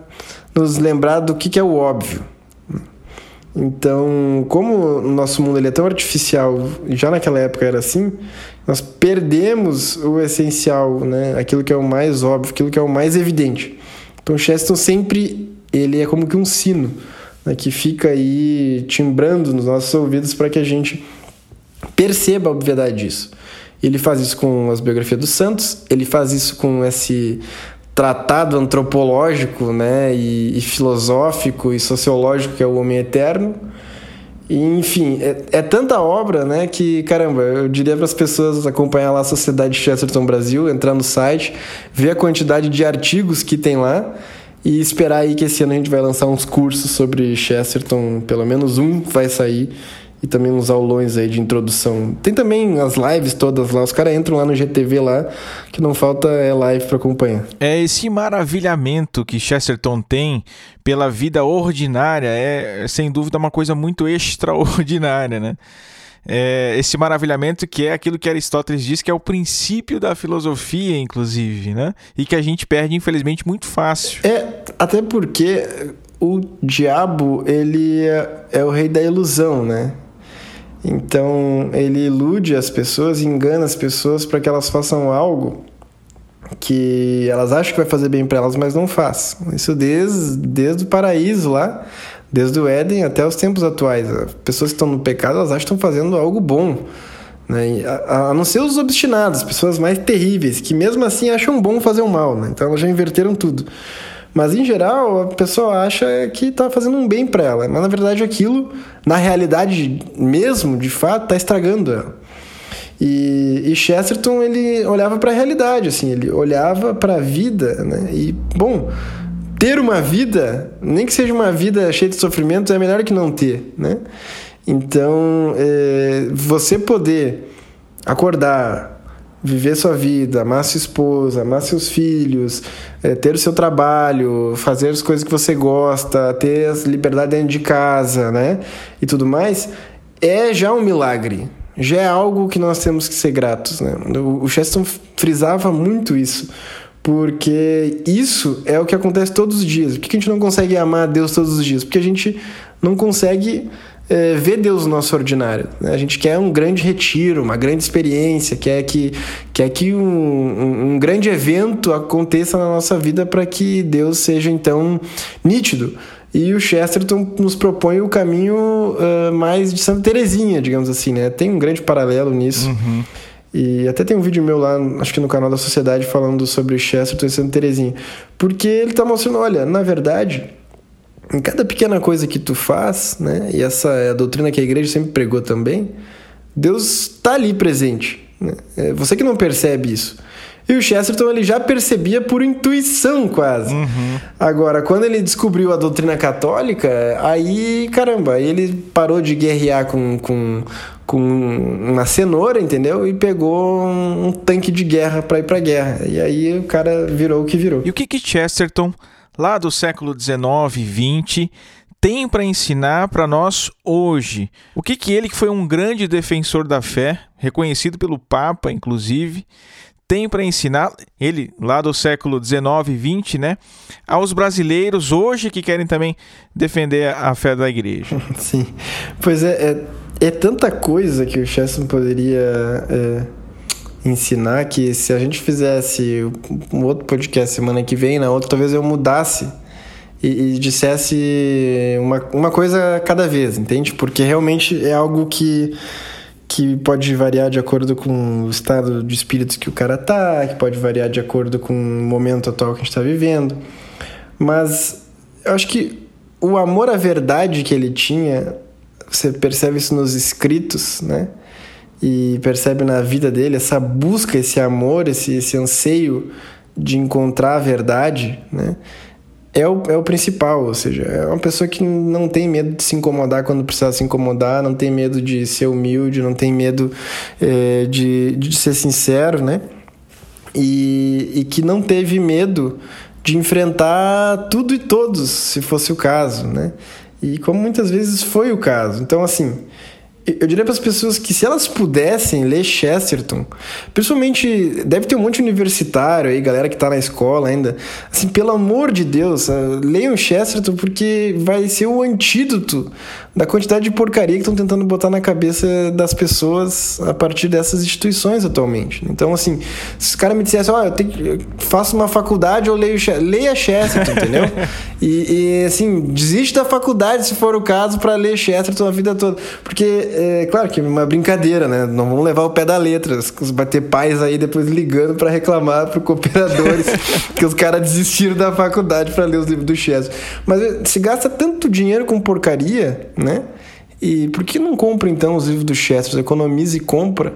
nos lembrar do que, que, é o óbvio. Então, como o nosso mundo ele é tão artificial, já naquela época era assim, nós perdemos o essencial, né? aquilo que é o mais óbvio, aquilo que é o mais evidente. Então, Chesterton sempre ele é como que um sino né? que fica aí timbrando nos nossos ouvidos para que a gente perceba a obviedade disso. Ele faz isso com as biografias dos santos, ele faz isso com esse tratado antropológico né, e, e filosófico e sociológico que é o Homem Eterno. Enfim, é, é, tanta obra né, que, caramba, eu diria para as pessoas acompanhar lá a Sociedade Chesterton Brasil, entrar no site, ver a quantidade de artigos que tem lá e esperar aí que esse ano a gente vai lançar uns cursos sobre Chesterton, pelo menos um vai sair e também uns aulões aí de introdução. Tem também as lives todas lá, os caras entram lá no GTV lá, que não falta é live para acompanhar. É esse maravilhamento que Chesterton tem pela vida ordinária é sem dúvida uma coisa muito extraordinária, né? É esse maravilhamento que é aquilo que Aristóteles diz que é o princípio da filosofia, inclusive, né? E que a gente perde, infelizmente, muito fácil. É, até porque o diabo, ele é, é o rei da ilusão, né? Então ele ilude as pessoas, engana as pessoas para que elas façam algo que elas acham que vai fazer bem para elas, mas não faz. Isso desde, desde o paraíso lá, desde o Éden até os tempos atuais. As pessoas que estão no pecado, elas acham que estão fazendo algo bom. Né? A, a, não ser os obstinados, pessoas mais terríveis, que mesmo assim acham bom fazer o mal. Né? Então elas já inverteram tudo. Mas em geral, a pessoa acha que está fazendo um bem para ela, mas na verdade aquilo, na realidade mesmo, de fato, está estragando ela. E, e, Chesterton ele olhava para a realidade, assim, ele olhava para a vida, né? E bom, ter uma vida, nem que seja uma vida cheia de sofrimentos, é melhor que não ter, né? Então, é, você poder acordar, viver sua vida, amar sua esposa, amar seus filhos, é, ter o seu trabalho, fazer as coisas que você gosta, ter a liberdade dentro de casa, né? E tudo mais, é já um milagre. Já é algo que nós temos que ser gratos, né? O Cheston frisava muito isso, porque isso é o que acontece todos os dias. Por que a gente não consegue amar a Deus todos os dias? Porque a gente não consegue é, ver Deus no nosso ordinário. Né? A gente quer um grande retiro, uma grande experiência, quer que, quer que um, um, um grande evento aconteça na nossa vida para que Deus seja então nítido. E o Chesterton nos propõe o caminho uh, mais de Santa Teresinha, digamos assim, né? Tem um grande paralelo nisso. Uhum. E até tem um vídeo meu lá, acho que no canal da Sociedade, falando sobre o Chesterton e Santa Teresinha. Porque ele está mostrando, olha, na verdade, em cada pequena coisa que tu faz, né? E essa é a doutrina que a igreja sempre pregou também. Deus está ali presente. Né? É você que não percebe isso. E o Chesterton ele já percebia por intuição quase. Uhum. Agora, quando ele descobriu a doutrina católica, aí, caramba, ele parou de guerrear com, com, com uma cenoura, entendeu? E pegou um, um tanque de guerra para ir pra guerra. E aí o cara virou o que virou. E o que que Chesterton, lá do século 19 e 20, tem para ensinar para nós hoje? O que que ele, que foi um grande defensor da fé, reconhecido pelo Papa, inclusive, tem para ensinar, ele lá do século 19 e 20, né, aos brasileiros hoje que querem também defender a fé da igreja? Sim, pois é, é, é tanta coisa que o Chesterton poderia é, ensinar que se a gente fizesse um outro podcast semana que vem, na outra talvez eu mudasse e, e dissesse uma, uma coisa cada vez, entende? Porque realmente é algo que que pode variar de acordo com o estado de espírito que o cara tá, que pode variar de acordo com o momento atual que a gente está vivendo. Mas eu acho que o amor à verdade que ele tinha, você percebe isso nos escritos, né? E percebe na vida dele essa busca, esse amor, esse, esse anseio de encontrar a verdade, né? é o, é o principal, ou seja, é uma pessoa que não tem medo de se incomodar quando precisar se incomodar, não tem medo de ser humilde, não tem medo é, de, de ser sincero, né? E, e que não teve medo de enfrentar tudo e todos, se fosse o caso, né? E como muitas vezes foi o caso. Então, assim, eu diria para as pessoas que se elas pudessem ler Chesterton, principalmente deve ter um monte de universitário aí, galera que está na escola ainda, assim, pelo amor de Deus, ah, leiam Chesterton porque vai ser o antídoto da quantidade de porcaria que estão tentando botar na cabeça das pessoas a partir dessas instituições atualmente. Então, assim, se os caras me dissessem, ó, oh, eu, tenho, eu faço uma faculdade, eu leio, leia Chesterton, entendeu? E, e, assim, desiste da faculdade se for o caso para ler Chesterton a vida toda, porque é claro que é uma brincadeira, né? Não vamos levar o pé da letra. Vai ter pais aí depois ligando para reclamar pro cooperadores que os caras desistiram da faculdade para ler os livros do Chess. Mas eh, se gasta tanto dinheiro com porcaria, né? E por que não compra então os livros do Chester? Economiza e compra.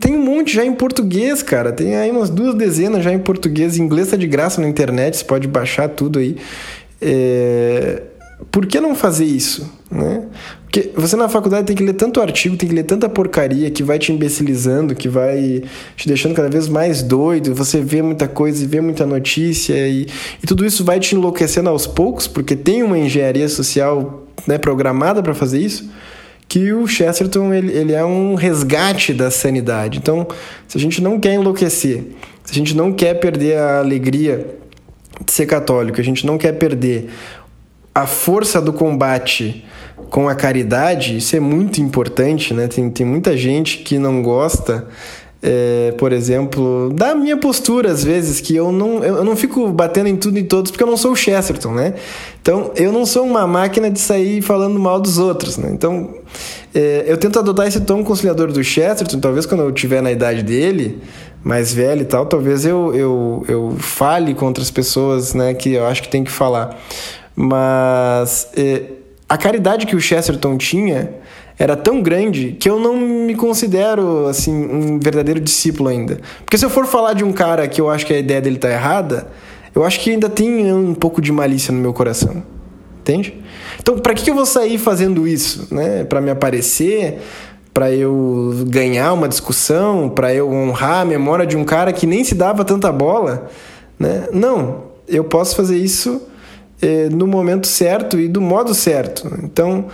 Tem um monte já em português, cara. Tem aí umas duas dezenas já em português. Em inglês tá de graça na internet, você pode baixar tudo aí. É por que não fazer isso? Né? Porque você na faculdade tem que ler tanto artigo, tem que ler tanta porcaria que vai te imbecilizando, que vai te deixando cada vez mais doido. Você vê muita coisa e vê muita notícia, e, e tudo isso vai te enlouquecendo aos poucos, porque tem uma engenharia social né, programada para fazer isso. Que o Chesterton ele, ele é um resgate da sanidade. Então, se a gente não quer enlouquecer, se a gente não quer perder a alegria de ser católico, a gente não quer perder a força do combate com a caridade, isso é muito importante, né? Tem, tem muita gente que não gosta, é, por exemplo, da minha postura, às vezes, que eu não, eu não fico batendo em tudo e todos porque eu não sou o Chesterton, né? Então, eu não sou uma máquina de sair falando mal dos outros, né? Então, é, eu tento adotar esse tom conciliador do Chesterton, talvez quando eu estiver na idade dele, mais velho e tal, talvez eu, eu, eu fale contra as pessoas, né, que eu acho que tem que falar. Mas é, a caridade que o Chesterton tinha era tão grande que eu não me considero assim um verdadeiro discípulo ainda. Porque se eu for falar de um cara que eu acho que a ideia dele tá errada, eu acho que ainda tem um pouco de malícia no meu coração. Entende? Então, para que eu vou sair fazendo isso, né? Para me aparecer, para eu ganhar uma discussão, para eu honrar a memória de um cara que nem se dava tanta bola, né? Não, eu posso fazer isso é, no momento certo e do modo certo. Então,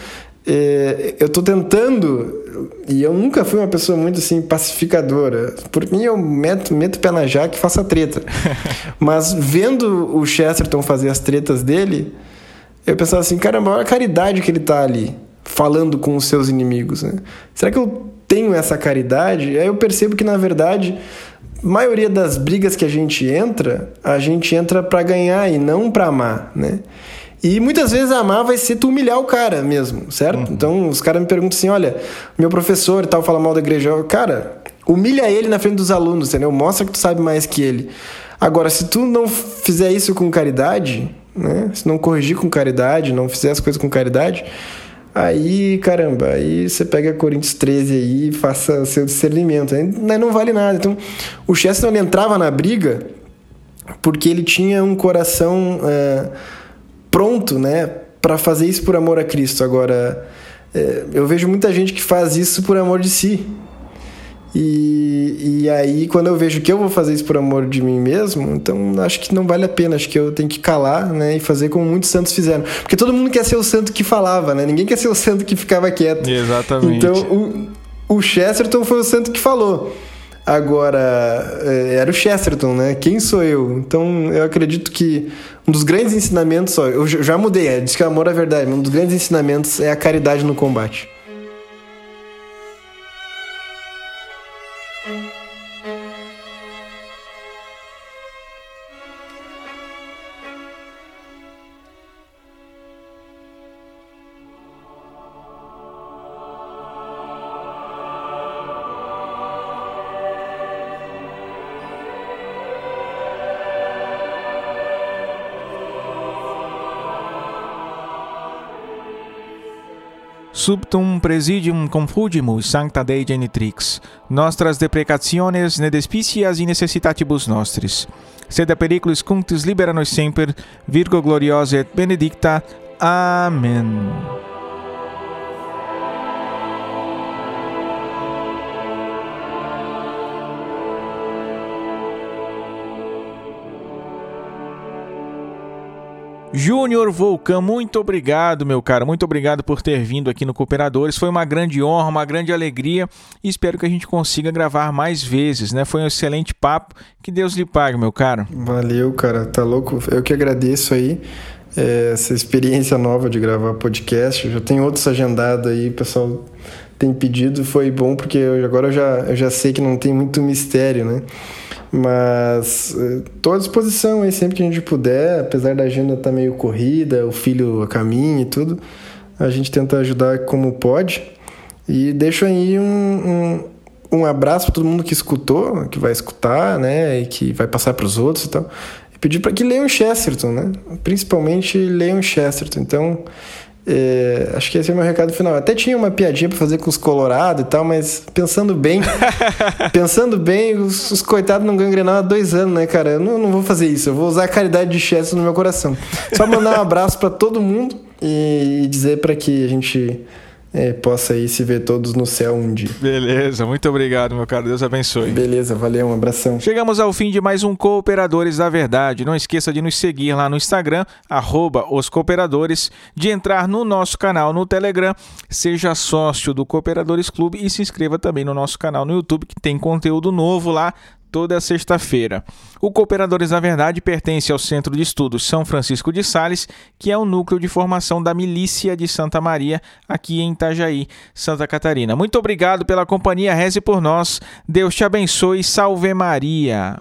é, eu estou tentando, e eu nunca fui uma pessoa muito assim pacificadora. Por mim, eu meto, meto o pé na jaca e faço a treta. Mas vendo o Chesterton fazer as tretas dele, eu pensava assim: caramba, olha a caridade que ele está ali, falando com os seus inimigos. Né? Será que eu tenho essa caridade? Aí eu percebo que, na verdade, maioria das brigas que a gente entra, a gente entra para ganhar e não para amar, né? E muitas vezes amar vai ser tu humilhar o cara mesmo, certo? Uhum. Então os caras me perguntam assim: olha, meu professor e tal fala mal da igreja. Cara, humilha ele na frente dos alunos, entendeu? Mostra que tu sabe mais que ele. Agora, se tu não fizer isso com caridade, né? Se não corrigir com caridade, não fizer as coisas com caridade, Aí, caramba, aí você pega Coríntios 13 aí e faça seu discernimento. Aí não vale nada. Então, o Chesterton ele entrava na briga porque ele tinha um coração é, pronto, né, para fazer isso por amor a Cristo. Agora, é, eu vejo muita gente que faz isso por amor de si. E, e aí, quando eu vejo que eu vou fazer isso por amor de mim mesmo, então acho que não vale a pena. Acho que eu tenho que calar, né? E fazer como muitos santos fizeram. Porque todo mundo quer ser o santo que falava, né? Ninguém quer ser o santo que ficava quieto. Exatamente. Então, o, o Chesterton foi o santo que falou. Agora, é, era o Chesterton, né? Quem sou eu? Então, eu acredito que um dos grandes ensinamentos, ó, eu já mudei, é, diz que o amor é verdade, um dos grandes ensinamentos é a caridade no combate. Subtum presidium confugimus sancta Dei genitrix, nostras deprecationes ne despicias in necessitatibus nostris. Sed a periculis cunctis libera nos semper, Virgo gloriosa et benedicta. Amen. Júnior Volcan, muito obrigado, meu cara. Muito obrigado por ter vindo aqui no Cooperadores. Foi uma grande honra, uma grande alegria e espero que a gente consiga gravar mais vezes, né? Foi um excelente papo. Que Deus lhe pague, meu cara. Valeu, cara. Tá louco? Eu que agradeço aí é, essa experiência nova de gravar podcast. Eu já tenho outros agendados aí, pessoal tem pedido. Foi bom porque eu, agora eu já, eu já sei que não tem muito mistério, né? Mas estou à disposição aí sempre que a gente puder, apesar da agenda estar tá meio corrida, o filho a caminho e tudo, a gente tenta ajudar como pode. E deixo aí um, um, um abraço para todo mundo que escutou, que vai escutar, né, e que vai passar para os outros e tal. E pedir para que leiam Chesterton, né? Principalmente leiam Chesterton. Então, é, acho que esse é o meu recado final. Até tinha uma piadinha para fazer com os Colorado e tal, mas pensando bem, pensando bem, os, os, coitados não ganham Grenal há dois anos, né, cara? Eu não, não vou fazer isso. Eu vou usar a caridade de Chester no meu coração. Só mandar um abraço para todo mundo e dizer para que a gente é, possa aí se ver todos no céu um dia. Beleza, muito obrigado, meu caro. Deus abençoe. Beleza, valeu, um abração. Chegamos ao fim de mais um Cooperadores da Verdade. Não esqueça de nos seguir lá no Instagram, arroba os Cooperadores, de entrar no nosso canal no Telegram, seja sócio do Cooperadores Clube e se inscreva também no nosso canal no YouTube, que tem conteúdo novo lá toda sexta-feira. O Cooperadores da Verdade pertence ao Centro de Estudos São Francisco de Sales, que é o núcleo de formação da Milícia de Santa Maria, aqui em Itajaí, Santa Catarina. Muito obrigado pela companhia, reze por nós. Deus te abençoe. Salve Maria.